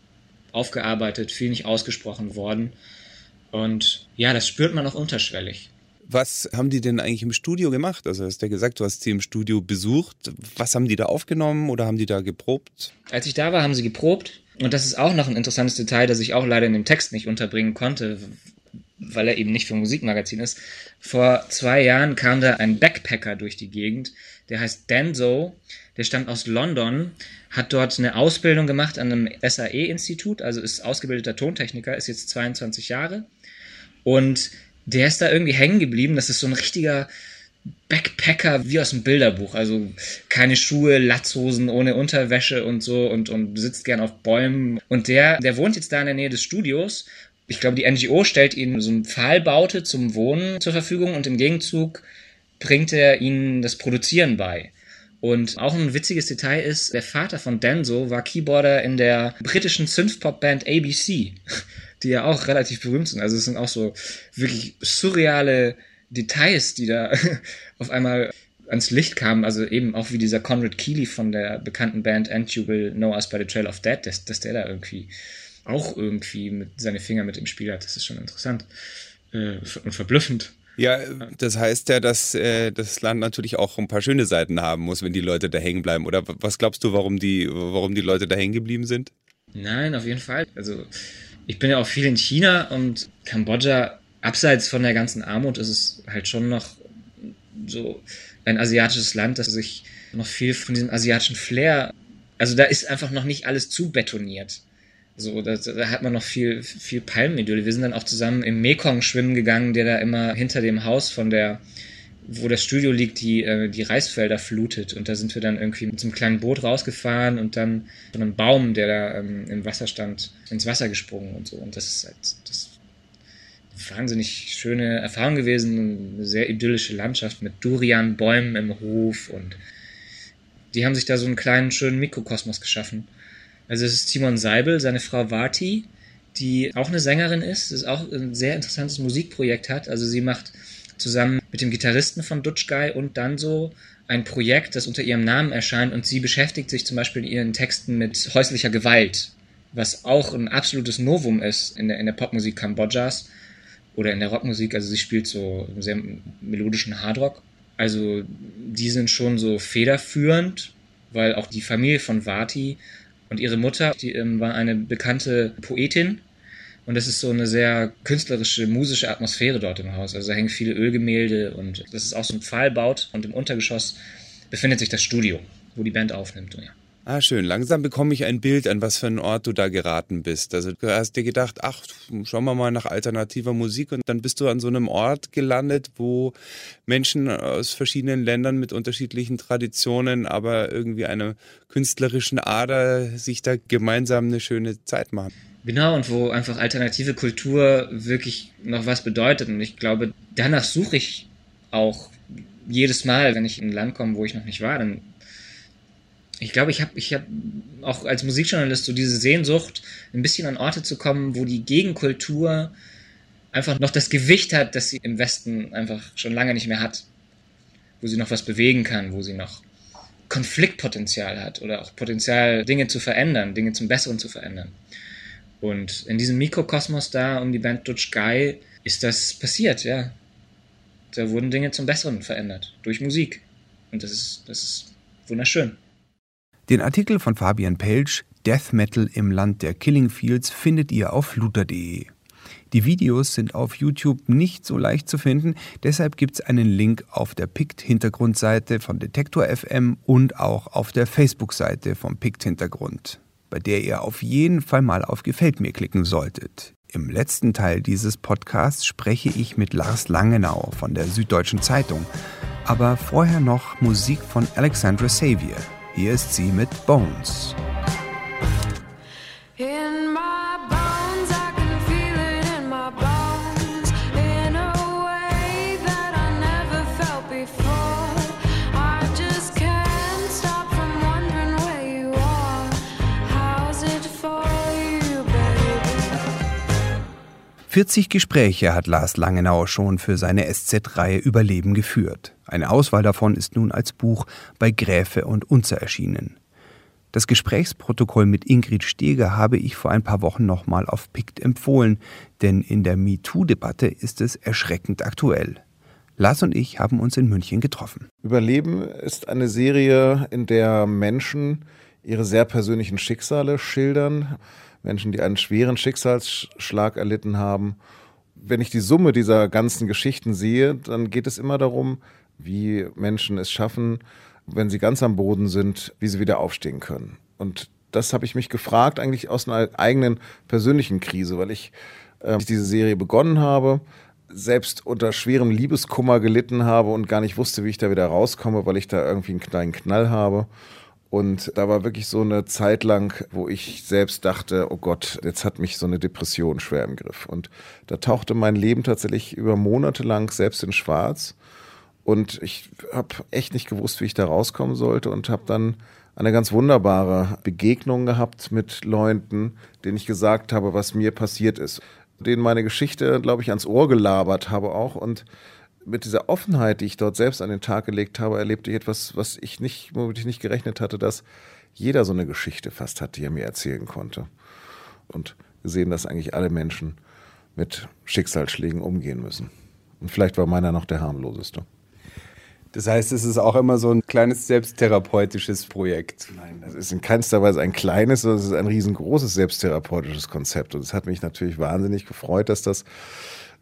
aufgearbeitet, viel nicht ausgesprochen worden. Und ja, das spürt man auch unterschwellig. Was haben die denn eigentlich im Studio gemacht? Also hast du ja gesagt, du hast sie im Studio besucht. Was haben die da aufgenommen oder haben die da geprobt? Als ich da war, haben sie geprobt. Und das ist auch noch ein interessantes Detail, das ich auch leider in dem Text nicht unterbringen konnte, weil er eben nicht für Musikmagazin ist. Vor zwei Jahren kam da ein Backpacker durch die Gegend, der heißt Denzo, der stammt aus London, hat dort eine Ausbildung gemacht an einem SAE-Institut, also ist ausgebildeter Tontechniker, ist jetzt 22 Jahre und der ist da irgendwie hängen geblieben. Das ist so ein richtiger Backpacker wie aus dem Bilderbuch. Also keine Schuhe, Latzhosen, ohne Unterwäsche und so und, und sitzt gern auf Bäumen. Und der, der wohnt jetzt da in der Nähe des Studios ich glaube, die NGO stellt ihnen so eine Pfahlbaute zum Wohnen zur Verfügung und im Gegenzug bringt er ihnen das Produzieren bei. Und auch ein witziges Detail ist, der Vater von Denzo war Keyboarder in der britischen Synthpop-Band ABC, die ja auch relativ berühmt sind. Also es sind auch so wirklich surreale Details, die da auf einmal ans Licht kamen. Also eben auch wie dieser Conrad Keeley von der bekannten Band And You Will Know Us by the Trail of Dead, dass, dass der da irgendwie auch irgendwie mit seine Finger mit im Spiel hat. Das ist schon interessant äh, und verblüffend. Ja, das heißt ja, dass äh, das Land natürlich auch ein paar schöne Seiten haben muss, wenn die Leute da hängen bleiben. Oder was glaubst du, warum die, warum die Leute da hängen geblieben sind? Nein, auf jeden Fall. Also ich bin ja auch viel in China und Kambodscha, abseits von der ganzen Armut, ist es halt schon noch so ein asiatisches Land, das sich noch viel von diesem asiatischen Flair, also da ist einfach noch nicht alles zu betoniert. So, da, da hat man noch viel, viel Palmenidylle. Wir sind dann auch zusammen im Mekong schwimmen gegangen, der da immer hinter dem Haus von der wo das Studio liegt, die, äh, die Reisfelder flutet. Und da sind wir dann irgendwie mit so einem kleinen Boot rausgefahren und dann von einem Baum, der da ähm, im Wasser stand, ins Wasser gesprungen und so. Und das ist halt das wahnsinnig schöne Erfahrung gewesen. Eine sehr idyllische Landschaft mit Durianbäumen im Hof und die haben sich da so einen kleinen, schönen Mikrokosmos geschaffen. Also es ist Timon Seibel, seine Frau Vati, die auch eine Sängerin ist, das ist auch ein sehr interessantes Musikprojekt hat. Also sie macht zusammen mit dem Gitarristen von Dutch Guy und dann so ein Projekt, das unter ihrem Namen erscheint und sie beschäftigt sich zum Beispiel in ihren Texten mit häuslicher Gewalt, was auch ein absolutes Novum ist in der, in der Popmusik Kambodschas oder in der Rockmusik. Also sie spielt so sehr melodischen Hardrock. Also die sind schon so federführend, weil auch die Familie von Vati und ihre Mutter, die ähm, war eine bekannte Poetin und es ist so eine sehr künstlerische, musische Atmosphäre dort im Haus. Also da hängen viele Ölgemälde und das ist auch so ein Pfahlbaut. Und im Untergeschoss befindet sich das Studio, wo die Band aufnimmt. Ja. Ah, schön. Langsam bekomme ich ein Bild, an was für einen Ort du da geraten bist. Also du hast dir gedacht, ach, schauen wir mal nach alternativer Musik und dann bist du an so einem Ort gelandet, wo Menschen aus verschiedenen Ländern mit unterschiedlichen Traditionen, aber irgendwie einer künstlerischen Ader sich da gemeinsam eine schöne Zeit machen. Genau, und wo einfach alternative Kultur wirklich noch was bedeutet. Und ich glaube, danach suche ich auch jedes Mal, wenn ich in ein Land komme, wo ich noch nicht war. Dann ich glaube, ich habe ich hab auch als Musikjournalist so diese Sehnsucht, ein bisschen an Orte zu kommen, wo die Gegenkultur einfach noch das Gewicht hat, das sie im Westen einfach schon lange nicht mehr hat. Wo sie noch was bewegen kann, wo sie noch Konfliktpotenzial hat oder auch Potenzial, Dinge zu verändern, Dinge zum Besseren zu verändern. Und in diesem Mikrokosmos da um die Band Dutch Guy ist das passiert, ja. Da wurden Dinge zum Besseren verändert durch Musik. Und das ist, das ist wunderschön. Den Artikel von Fabian Pelsch Death Metal im Land der Killing Fields findet ihr auf luther.de. Die Videos sind auf YouTube nicht so leicht zu finden, deshalb gibt es einen Link auf der Pict-Hintergrundseite von Detektor FM und auch auf der Facebook-Seite vom Pict-Hintergrund bei der ihr auf jeden Fall mal auf Gefällt mir klicken solltet. Im letzten Teil dieses Podcasts spreche ich mit Lars Langenau von der Süddeutschen Zeitung. Aber vorher noch Musik von Alexandra Xavier. Hier ist sie mit Bones. Vierzig Gespräche hat Lars Langenau schon für seine SZ-Reihe Überleben geführt. Eine Auswahl davon ist nun als Buch bei Gräfe und Unzer erschienen. Das Gesprächsprotokoll mit Ingrid Steger habe ich vor ein paar Wochen nochmal auf PICT empfohlen, denn in der MeToo-Debatte ist es erschreckend aktuell. Lars und ich haben uns in München getroffen. Überleben ist eine Serie, in der Menschen ihre sehr persönlichen Schicksale schildern. Menschen, die einen schweren Schicksalsschlag erlitten haben. Wenn ich die Summe dieser ganzen Geschichten sehe, dann geht es immer darum, wie Menschen es schaffen, wenn sie ganz am Boden sind, wie sie wieder aufstehen können. Und das habe ich mich gefragt, eigentlich aus einer eigenen persönlichen Krise, weil ich äh, diese Serie begonnen habe, selbst unter schwerem Liebeskummer gelitten habe und gar nicht wusste, wie ich da wieder rauskomme, weil ich da irgendwie einen kleinen Knall habe. Und da war wirklich so eine Zeit lang, wo ich selbst dachte, oh Gott, jetzt hat mich so eine Depression schwer im Griff. Und da tauchte mein Leben tatsächlich über Monate lang selbst in Schwarz. Und ich habe echt nicht gewusst, wie ich da rauskommen sollte und habe dann eine ganz wunderbare Begegnung gehabt mit Leuten, denen ich gesagt habe, was mir passiert ist. Denen meine Geschichte, glaube ich, ans Ohr gelabert habe auch und mit dieser Offenheit, die ich dort selbst an den Tag gelegt habe, erlebte ich etwas, was ich nicht, womit ich nicht gerechnet hatte, dass jeder so eine Geschichte fast hat, die er mir erzählen konnte. Und gesehen, dass eigentlich alle Menschen mit Schicksalsschlägen umgehen müssen. Und vielleicht war meiner noch der harmloseste. Das heißt, es ist auch immer so ein kleines selbsttherapeutisches Projekt. Nein, das ist in keinster Weise ein kleines, sondern es ist ein riesengroßes selbsttherapeutisches Konzept. Und es hat mich natürlich wahnsinnig gefreut, dass das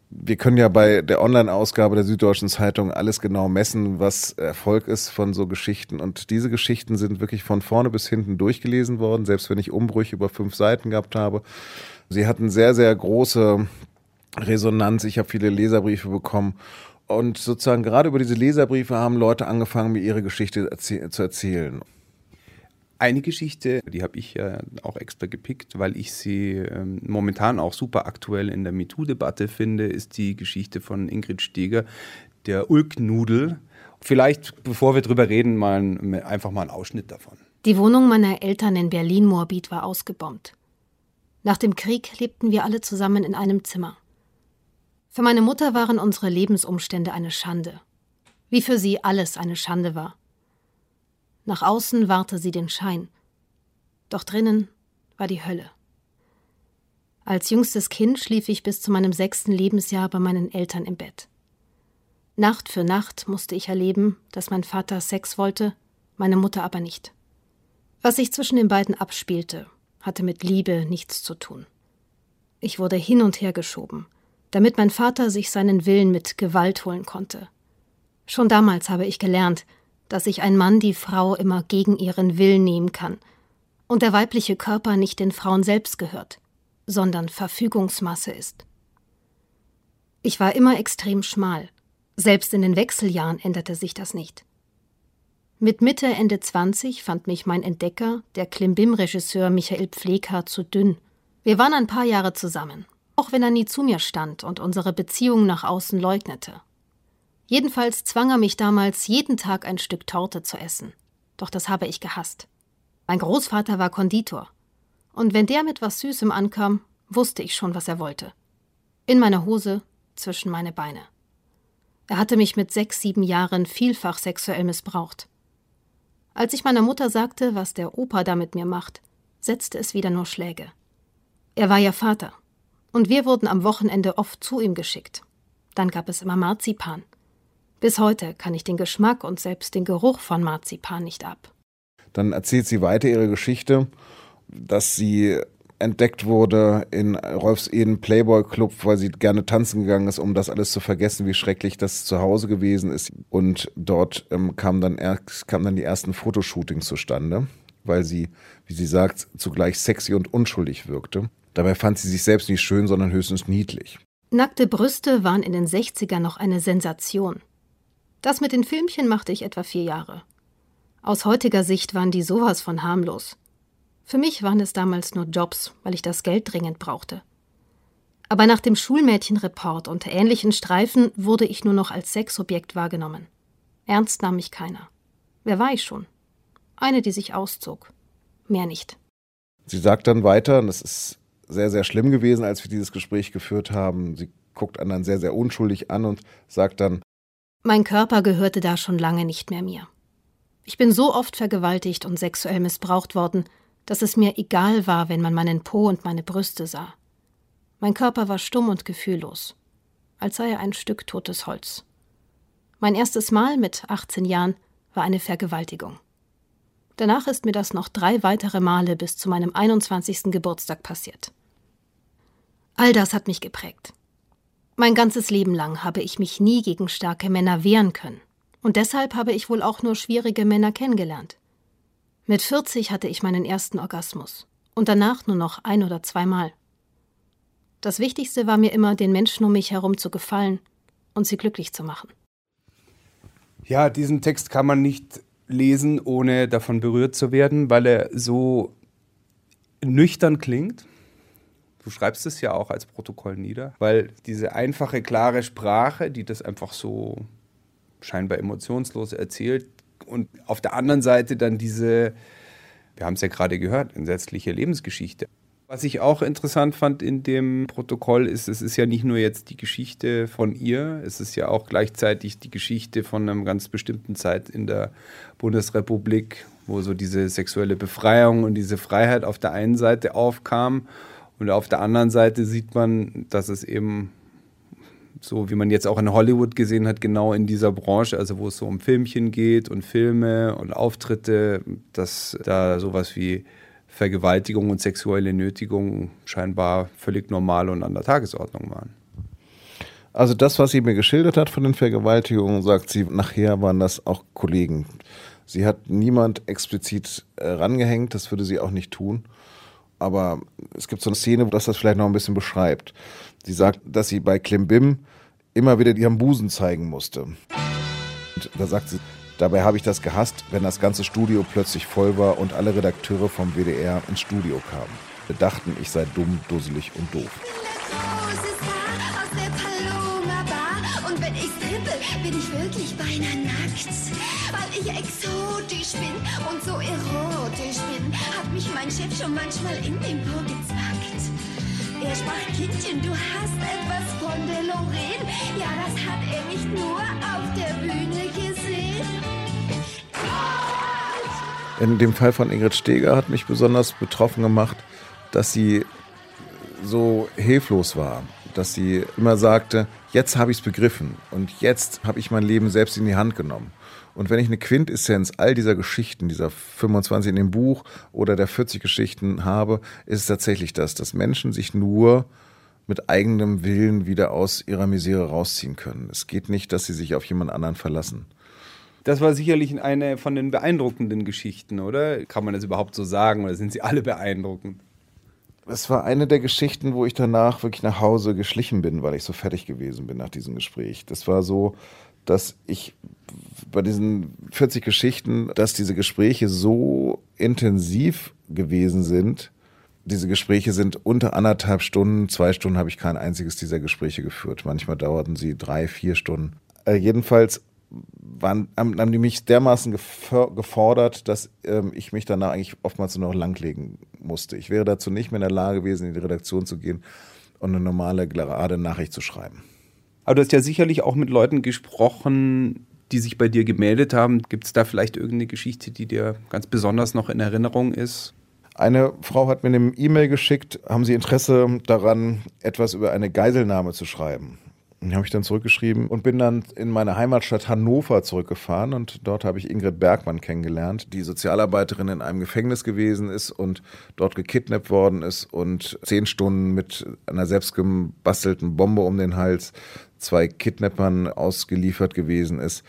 wir können ja bei der Online-Ausgabe der Süddeutschen Zeitung alles genau messen, was Erfolg ist von so Geschichten. Und diese Geschichten sind wirklich von vorne bis hinten durchgelesen worden, selbst wenn ich Umbrüche über fünf Seiten gehabt habe. Sie hatten sehr, sehr große Resonanz. Ich habe viele Leserbriefe bekommen. Und sozusagen gerade über diese Leserbriefe haben Leute angefangen, mir ihre Geschichte zu erzählen. Eine Geschichte, die habe ich ja auch extra gepickt, weil ich sie ähm, momentan auch super aktuell in der MeToo-Debatte finde, ist die Geschichte von Ingrid Steger, der Ulknudel. Vielleicht, bevor wir drüber reden, mal einfach mal einen Ausschnitt davon. Die Wohnung meiner Eltern in Berlin-Moabit war ausgebombt. Nach dem Krieg lebten wir alle zusammen in einem Zimmer. Für meine Mutter waren unsere Lebensumstände eine Schande, wie für sie alles eine Schande war. Nach außen wahrte sie den Schein, doch drinnen war die Hölle. Als jüngstes Kind schlief ich bis zu meinem sechsten Lebensjahr bei meinen Eltern im Bett. Nacht für Nacht musste ich erleben, dass mein Vater Sex wollte, meine Mutter aber nicht. Was sich zwischen den beiden abspielte, hatte mit Liebe nichts zu tun. Ich wurde hin und her geschoben, damit mein Vater sich seinen Willen mit Gewalt holen konnte. Schon damals habe ich gelernt, dass sich ein Mann die Frau immer gegen ihren Willen nehmen kann und der weibliche Körper nicht den Frauen selbst gehört, sondern Verfügungsmasse ist. Ich war immer extrem schmal, selbst in den Wechseljahren änderte sich das nicht. Mit Mitte, Ende 20 fand mich mein Entdecker, der Klimbim-Regisseur Michael Pfleger, zu dünn. Wir waren ein paar Jahre zusammen, auch wenn er nie zu mir stand und unsere Beziehung nach außen leugnete. Jedenfalls zwang er mich damals, jeden Tag ein Stück Torte zu essen. Doch das habe ich gehasst. Mein Großvater war Konditor. Und wenn der mit was Süßem ankam, wusste ich schon, was er wollte. In meiner Hose, zwischen meine Beine. Er hatte mich mit sechs, sieben Jahren vielfach sexuell missbraucht. Als ich meiner Mutter sagte, was der Opa da mit mir macht, setzte es wieder nur Schläge. Er war ja Vater. Und wir wurden am Wochenende oft zu ihm geschickt. Dann gab es immer Marzipan. Bis heute kann ich den Geschmack und selbst den Geruch von Marzipan nicht ab. Dann erzählt sie weiter ihre Geschichte, dass sie entdeckt wurde in Rolfs Eden Playboy Club, weil sie gerne tanzen gegangen ist, um das alles zu vergessen, wie schrecklich das zu Hause gewesen ist. Und dort ähm, kamen dann, kam dann die ersten Fotoshootings zustande, weil sie, wie sie sagt, zugleich sexy und unschuldig wirkte. Dabei fand sie sich selbst nicht schön, sondern höchstens niedlich. Nackte Brüste waren in den 60ern noch eine Sensation. Das mit den Filmchen machte ich etwa vier Jahre. Aus heutiger Sicht waren die sowas von harmlos. Für mich waren es damals nur Jobs, weil ich das Geld dringend brauchte. Aber nach dem Schulmädchenreport und ähnlichen Streifen wurde ich nur noch als Sexobjekt wahrgenommen. Ernst nahm mich keiner. Wer war ich schon? Eine, die sich auszog. Mehr nicht. Sie sagt dann weiter, und das ist sehr, sehr schlimm gewesen, als wir dieses Gespräch geführt haben. Sie guckt anderen sehr, sehr unschuldig an und sagt dann, mein Körper gehörte da schon lange nicht mehr mir. Ich bin so oft vergewaltigt und sexuell missbraucht worden, dass es mir egal war, wenn man meinen Po und meine Brüste sah. Mein Körper war stumm und gefühllos, als sei er ein Stück totes Holz. Mein erstes Mal mit 18 Jahren war eine Vergewaltigung. Danach ist mir das noch drei weitere Male bis zu meinem 21. Geburtstag passiert. All das hat mich geprägt. Mein ganzes Leben lang habe ich mich nie gegen starke Männer wehren können. Und deshalb habe ich wohl auch nur schwierige Männer kennengelernt. Mit 40 hatte ich meinen ersten Orgasmus und danach nur noch ein oder zweimal. Das Wichtigste war mir immer, den Menschen um mich herum zu gefallen und sie glücklich zu machen. Ja, diesen Text kann man nicht lesen, ohne davon berührt zu werden, weil er so nüchtern klingt Du schreibst es ja auch als Protokoll nieder, weil diese einfache, klare Sprache, die das einfach so scheinbar emotionslos erzählt und auf der anderen Seite dann diese, wir haben es ja gerade gehört, entsetzliche Lebensgeschichte. Was ich auch interessant fand in dem Protokoll ist, es ist ja nicht nur jetzt die Geschichte von ihr, es ist ja auch gleichzeitig die Geschichte von einer ganz bestimmten Zeit in der Bundesrepublik, wo so diese sexuelle Befreiung und diese Freiheit auf der einen Seite aufkam und auf der anderen Seite sieht man, dass es eben so, wie man jetzt auch in Hollywood gesehen hat, genau in dieser Branche, also wo es so um Filmchen geht und Filme und Auftritte, dass da sowas wie Vergewaltigung und sexuelle Nötigung scheinbar völlig normal und an der Tagesordnung waren. Also das, was sie mir geschildert hat von den Vergewaltigungen, sagt sie, nachher waren das auch Kollegen. Sie hat niemand explizit äh, rangehängt, das würde sie auch nicht tun aber es gibt so eine Szene, wo das das vielleicht noch ein bisschen beschreibt. Sie sagt, dass sie bei Klimbim immer wieder ihren Busen zeigen musste. Und da sagt sie, dabei habe ich das gehasst, wenn das ganze Studio plötzlich voll war und alle Redakteure vom WDR ins Studio kamen. Wir dachten, ich sei dumm, dusselig und doof. Und wenn ich strippe, bin ich wirklich beinahe nackt. Weil ich exotisch bin und mein Chef schon manchmal in den Po gezwackt. Er sprach, Kindchen, du hast etwas von der Lorraine. Ja, das hat er nicht nur auf der Bühne gesehen. In dem Fall von Ingrid Steger hat mich besonders betroffen gemacht, dass sie so hilflos war, dass sie immer sagte, jetzt habe ich es begriffen und jetzt habe ich mein Leben selbst in die Hand genommen. Und wenn ich eine Quintessenz all dieser Geschichten, dieser 25 in dem Buch oder der 40 Geschichten habe, ist es tatsächlich das, dass Menschen sich nur mit eigenem Willen wieder aus ihrer Misere rausziehen können. Es geht nicht, dass sie sich auf jemand anderen verlassen. Das war sicherlich eine von den beeindruckenden Geschichten, oder? Kann man das überhaupt so sagen oder sind sie alle beeindruckend? Es war eine der Geschichten, wo ich danach wirklich nach Hause geschlichen bin, weil ich so fertig gewesen bin nach diesem Gespräch. Das war so, dass ich bei diesen 40 Geschichten, dass diese Gespräche so intensiv gewesen sind. Diese Gespräche sind unter anderthalb Stunden, zwei Stunden habe ich kein einziges dieser Gespräche geführt. Manchmal dauerten sie drei, vier Stunden. Äh, jedenfalls waren, haben, haben die mich dermaßen gefordert, dass ähm, ich mich danach eigentlich oftmals nur noch langlegen musste. Ich wäre dazu nicht mehr in der Lage gewesen, in die Redaktion zu gehen und eine normale, gerade Nachricht zu schreiben. Aber du hast ja sicherlich auch mit Leuten gesprochen, die sich bei dir gemeldet haben. Gibt es da vielleicht irgendeine Geschichte, die dir ganz besonders noch in Erinnerung ist? Eine Frau hat mir eine E-Mail geschickt, haben Sie Interesse daran, etwas über eine Geiselnahme zu schreiben? Die habe ich dann zurückgeschrieben und bin dann in meine Heimatstadt Hannover zurückgefahren und dort habe ich Ingrid Bergmann kennengelernt, die Sozialarbeiterin in einem Gefängnis gewesen ist und dort gekidnappt worden ist und zehn Stunden mit einer selbstgebastelten Bombe um den Hals zwei Kidnappern ausgeliefert gewesen ist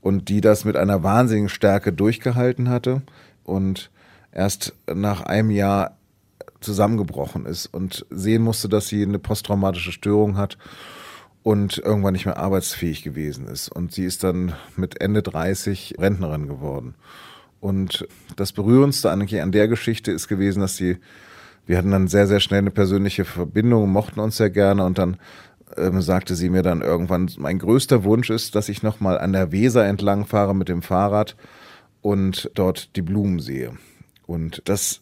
und die das mit einer wahnsinnigen Stärke durchgehalten hatte und erst nach einem Jahr zusammengebrochen ist und sehen musste, dass sie eine posttraumatische Störung hat und irgendwann nicht mehr arbeitsfähig gewesen ist. Und sie ist dann mit Ende 30 Rentnerin geworden. Und das Berührendste an der Geschichte ist gewesen, dass sie, wir hatten dann sehr, sehr schnell eine persönliche Verbindung, mochten uns sehr gerne und dann ähm, sagte sie mir dann irgendwann, mein größter Wunsch ist, dass ich nochmal an der Weser entlang fahre mit dem Fahrrad und dort die Blumen sehe. Und das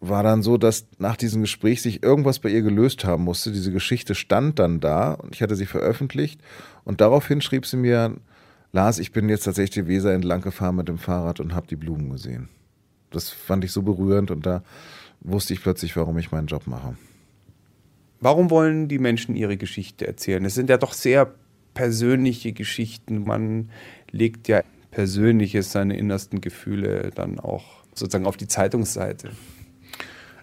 war dann so, dass nach diesem Gespräch sich irgendwas bei ihr gelöst haben musste. Diese Geschichte stand dann da und ich hatte sie veröffentlicht und daraufhin schrieb sie mir, Lars, ich bin jetzt tatsächlich die Weser entlang gefahren mit dem Fahrrad und habe die Blumen gesehen. Das fand ich so berührend und da wusste ich plötzlich, warum ich meinen Job mache. Warum wollen die Menschen ihre Geschichte erzählen? Es sind ja doch sehr persönliche Geschichten. Man legt ja Persönliches, seine innersten Gefühle dann auch sozusagen auf die Zeitungsseite.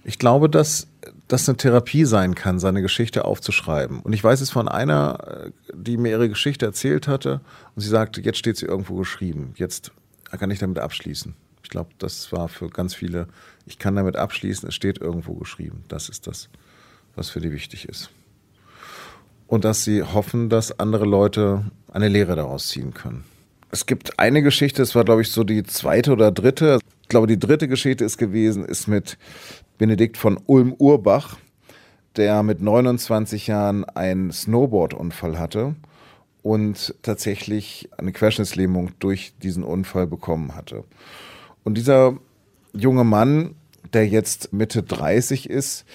Ich glaube, dass das eine Therapie sein kann, seine Geschichte aufzuschreiben. Und ich weiß es von einer, die mir ihre Geschichte erzählt hatte und sie sagte, jetzt steht sie irgendwo geschrieben. Jetzt kann ich damit abschließen. Ich glaube, das war für ganz viele, ich kann damit abschließen, es steht irgendwo geschrieben. Das ist das, was für die wichtig ist. Und dass sie hoffen, dass andere Leute eine Lehre daraus ziehen können. Es gibt eine Geschichte, das war, glaube ich, so die zweite oder dritte. Ich glaube, die dritte Geschichte ist gewesen, ist mit Benedikt von Ulm-Urbach, der mit 29 Jahren einen Snowboard-Unfall hatte und tatsächlich eine Querschnittslähmung durch diesen Unfall bekommen hatte. Und dieser junge Mann, der jetzt Mitte 30 ist,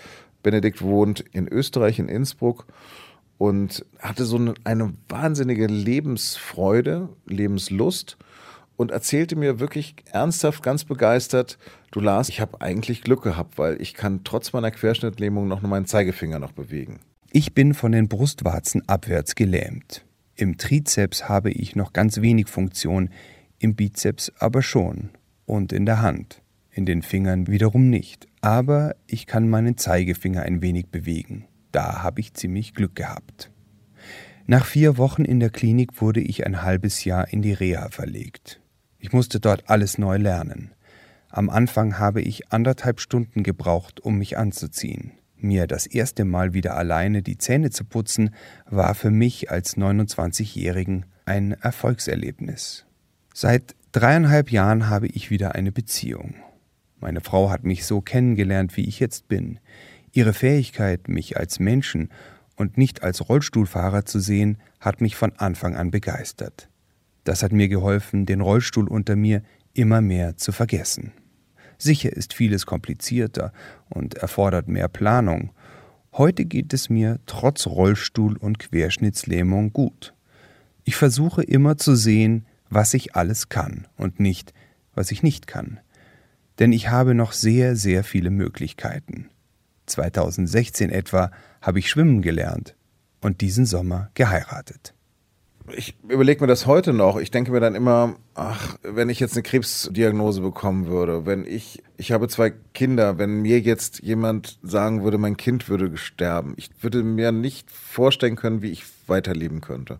Benedikt wohnt in Österreich, in Innsbruck und hatte so eine, eine wahnsinnige Lebensfreude, Lebenslust und erzählte mir wirklich ernsthaft, ganz begeistert, du Lars, ich habe eigentlich Glück gehabt, weil ich kann trotz meiner Querschnittlähmung noch meinen Zeigefinger noch bewegen. Ich bin von den Brustwarzen abwärts gelähmt. Im Trizeps habe ich noch ganz wenig Funktion, im Bizeps aber schon und in der Hand, in den Fingern wiederum nicht. Aber ich kann meinen Zeigefinger ein wenig bewegen. Da habe ich ziemlich Glück gehabt. Nach vier Wochen in der Klinik wurde ich ein halbes Jahr in die Reha verlegt. Ich musste dort alles neu lernen. Am Anfang habe ich anderthalb Stunden gebraucht, um mich anzuziehen. Mir das erste Mal wieder alleine die Zähne zu putzen, war für mich als 29-Jährigen ein Erfolgserlebnis. Seit dreieinhalb Jahren habe ich wieder eine Beziehung. Meine Frau hat mich so kennengelernt, wie ich jetzt bin. Ihre Fähigkeit, mich als Menschen und nicht als Rollstuhlfahrer zu sehen, hat mich von Anfang an begeistert. Das hat mir geholfen, den Rollstuhl unter mir immer mehr zu vergessen. Sicher ist vieles komplizierter und erfordert mehr Planung. Heute geht es mir trotz Rollstuhl und Querschnittslähmung gut. Ich versuche immer zu sehen, was ich alles kann und nicht, was ich nicht kann. Denn ich habe noch sehr, sehr viele Möglichkeiten. 2016 etwa habe ich schwimmen gelernt und diesen Sommer geheiratet ich überlege mir das heute noch. Ich denke mir dann immer, ach, wenn ich jetzt eine Krebsdiagnose bekommen würde, wenn ich, ich habe zwei Kinder, wenn mir jetzt jemand sagen würde, mein Kind würde sterben, ich würde mir nicht vorstellen können, wie ich weiterleben könnte.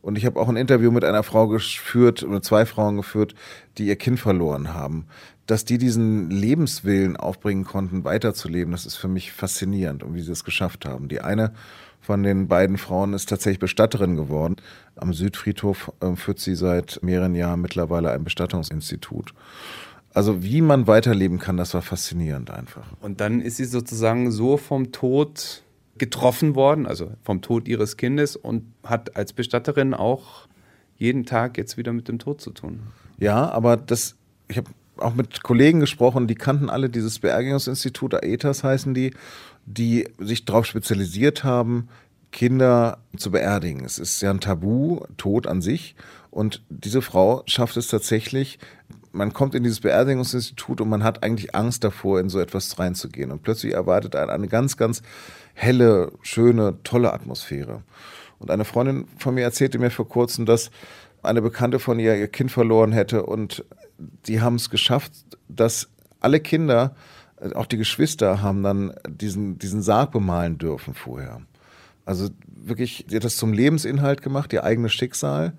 Und ich habe auch ein Interview mit einer Frau geführt, oder zwei Frauen geführt, die ihr Kind verloren haben. Dass die diesen Lebenswillen aufbringen konnten, weiterzuleben, das ist für mich faszinierend und wie sie es geschafft haben. Die eine von den beiden Frauen ist tatsächlich Bestatterin geworden. Am Südfriedhof äh, führt sie seit mehreren Jahren mittlerweile ein Bestattungsinstitut. Also wie man weiterleben kann, das war faszinierend einfach. Und dann ist sie sozusagen so vom Tod getroffen worden, also vom Tod ihres Kindes und hat als Bestatterin auch jeden Tag jetzt wieder mit dem Tod zu tun. Ja, aber das, ich habe auch mit Kollegen gesprochen, die kannten alle dieses Beerdigungsinstitut, AETAS heißen die die sich darauf spezialisiert haben, Kinder zu beerdigen. Es ist ja ein Tabu, Tod an sich. Und diese Frau schafft es tatsächlich, man kommt in dieses Beerdigungsinstitut und man hat eigentlich Angst davor, in so etwas reinzugehen. Und plötzlich erwartet einen eine ganz, ganz helle, schöne, tolle Atmosphäre. Und eine Freundin von mir erzählte mir vor kurzem, dass eine Bekannte von ihr ihr Kind verloren hätte und die haben es geschafft, dass alle Kinder auch die Geschwister haben dann diesen, diesen Sarg bemalen dürfen vorher. Also wirklich, sie hat das zum Lebensinhalt gemacht, ihr eigenes Schicksal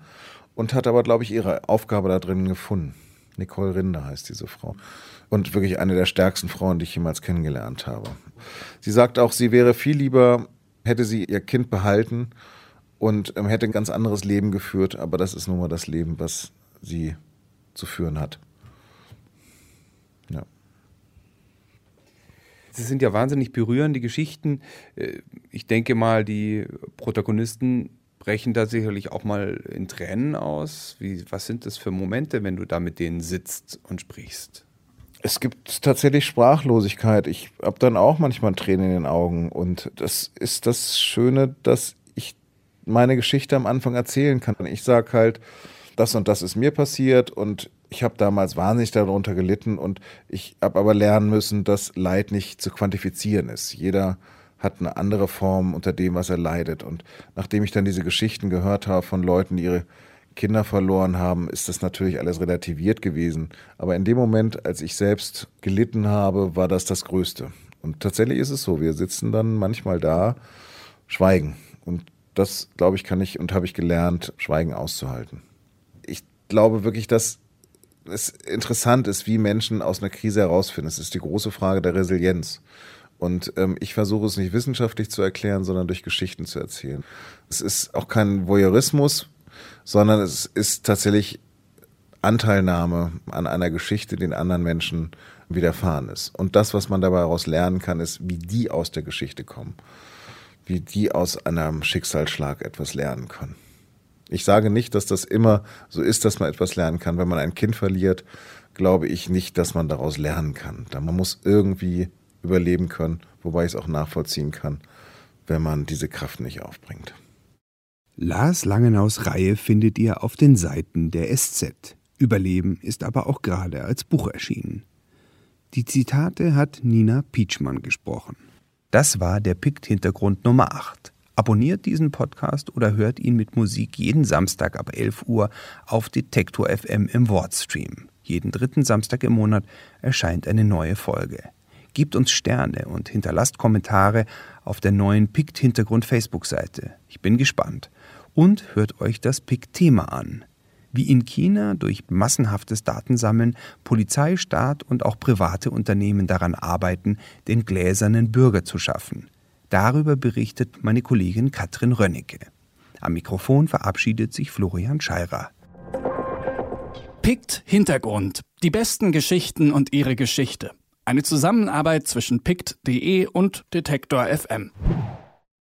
und hat aber, glaube ich, ihre Aufgabe da drin gefunden. Nicole Rinder heißt diese Frau. Und wirklich eine der stärksten Frauen, die ich jemals kennengelernt habe. Sie sagt auch, sie wäre viel lieber, hätte sie ihr Kind behalten und ähm, hätte ein ganz anderes Leben geführt, aber das ist nun mal das Leben, was sie zu führen hat. Das sind ja wahnsinnig berührende Geschichten. Äh, ich denke mal, die Protagonisten brechen da sicherlich auch mal in Tränen aus. Wie, was sind das für Momente, wenn du da mit denen sitzt und sprichst? Es gibt tatsächlich Sprachlosigkeit. Ich habe dann auch manchmal Tränen in den Augen. Und das ist das Schöne, dass ich meine Geschichte am Anfang erzählen kann. Ich sage halt, das und das ist mir passiert und ich habe damals wahnsinnig darunter gelitten und ich habe aber lernen müssen, dass Leid nicht zu quantifizieren ist. Jeder hat eine andere Form unter dem, was er leidet. Und nachdem ich dann diese Geschichten gehört habe von Leuten, die ihre Kinder verloren haben, ist das natürlich alles relativiert gewesen. Aber in dem Moment, als ich selbst gelitten habe, war das das Größte. Und tatsächlich ist es so, wir sitzen dann manchmal da, schweigen. Und das, glaube ich, kann ich und habe ich gelernt, Schweigen auszuhalten. Ich glaube wirklich, dass es interessant ist, wie Menschen aus einer Krise herausfinden. Es ist die große Frage der Resilienz. Und ähm, ich versuche es nicht wissenschaftlich zu erklären, sondern durch Geschichten zu erzählen. Es ist auch kein Voyeurismus, sondern es ist tatsächlich Anteilnahme an einer Geschichte, den anderen Menschen widerfahren ist. Und das, was man dabei daraus lernen kann, ist, wie die aus der Geschichte kommen. Wie die aus einem Schicksalsschlag etwas lernen können. Ich sage nicht, dass das immer so ist, dass man etwas lernen kann. Wenn man ein Kind verliert, glaube ich nicht, dass man daraus lernen kann. Da man muss irgendwie überleben können, wobei ich es auch nachvollziehen kann, wenn man diese Kraft nicht aufbringt. Lars Langenaus Reihe findet ihr auf den Seiten der SZ. Überleben ist aber auch gerade als Buch erschienen. Die Zitate hat Nina Pietschmann gesprochen. Das war der Pikt-Hintergrund Nummer 8. Abonniert diesen Podcast oder hört ihn mit Musik jeden Samstag ab 11 Uhr auf Detektor FM im Wordstream. Jeden dritten Samstag im Monat erscheint eine neue Folge. Gebt uns Sterne und hinterlasst Kommentare auf der neuen Pikt Hintergrund Facebook-Seite. Ich bin gespannt. Und hört euch das Pikt Thema an. wie in China durch massenhaftes Datensammeln Polizei, Staat und auch private Unternehmen daran arbeiten, den gläsernen Bürger zu schaffen. Darüber berichtet meine Kollegin Katrin Rönnecke. Am Mikrofon verabschiedet sich Florian Scheirer. Pict Hintergrund. Die besten Geschichten und ihre Geschichte. Eine Zusammenarbeit zwischen pict.de und Detektor FM.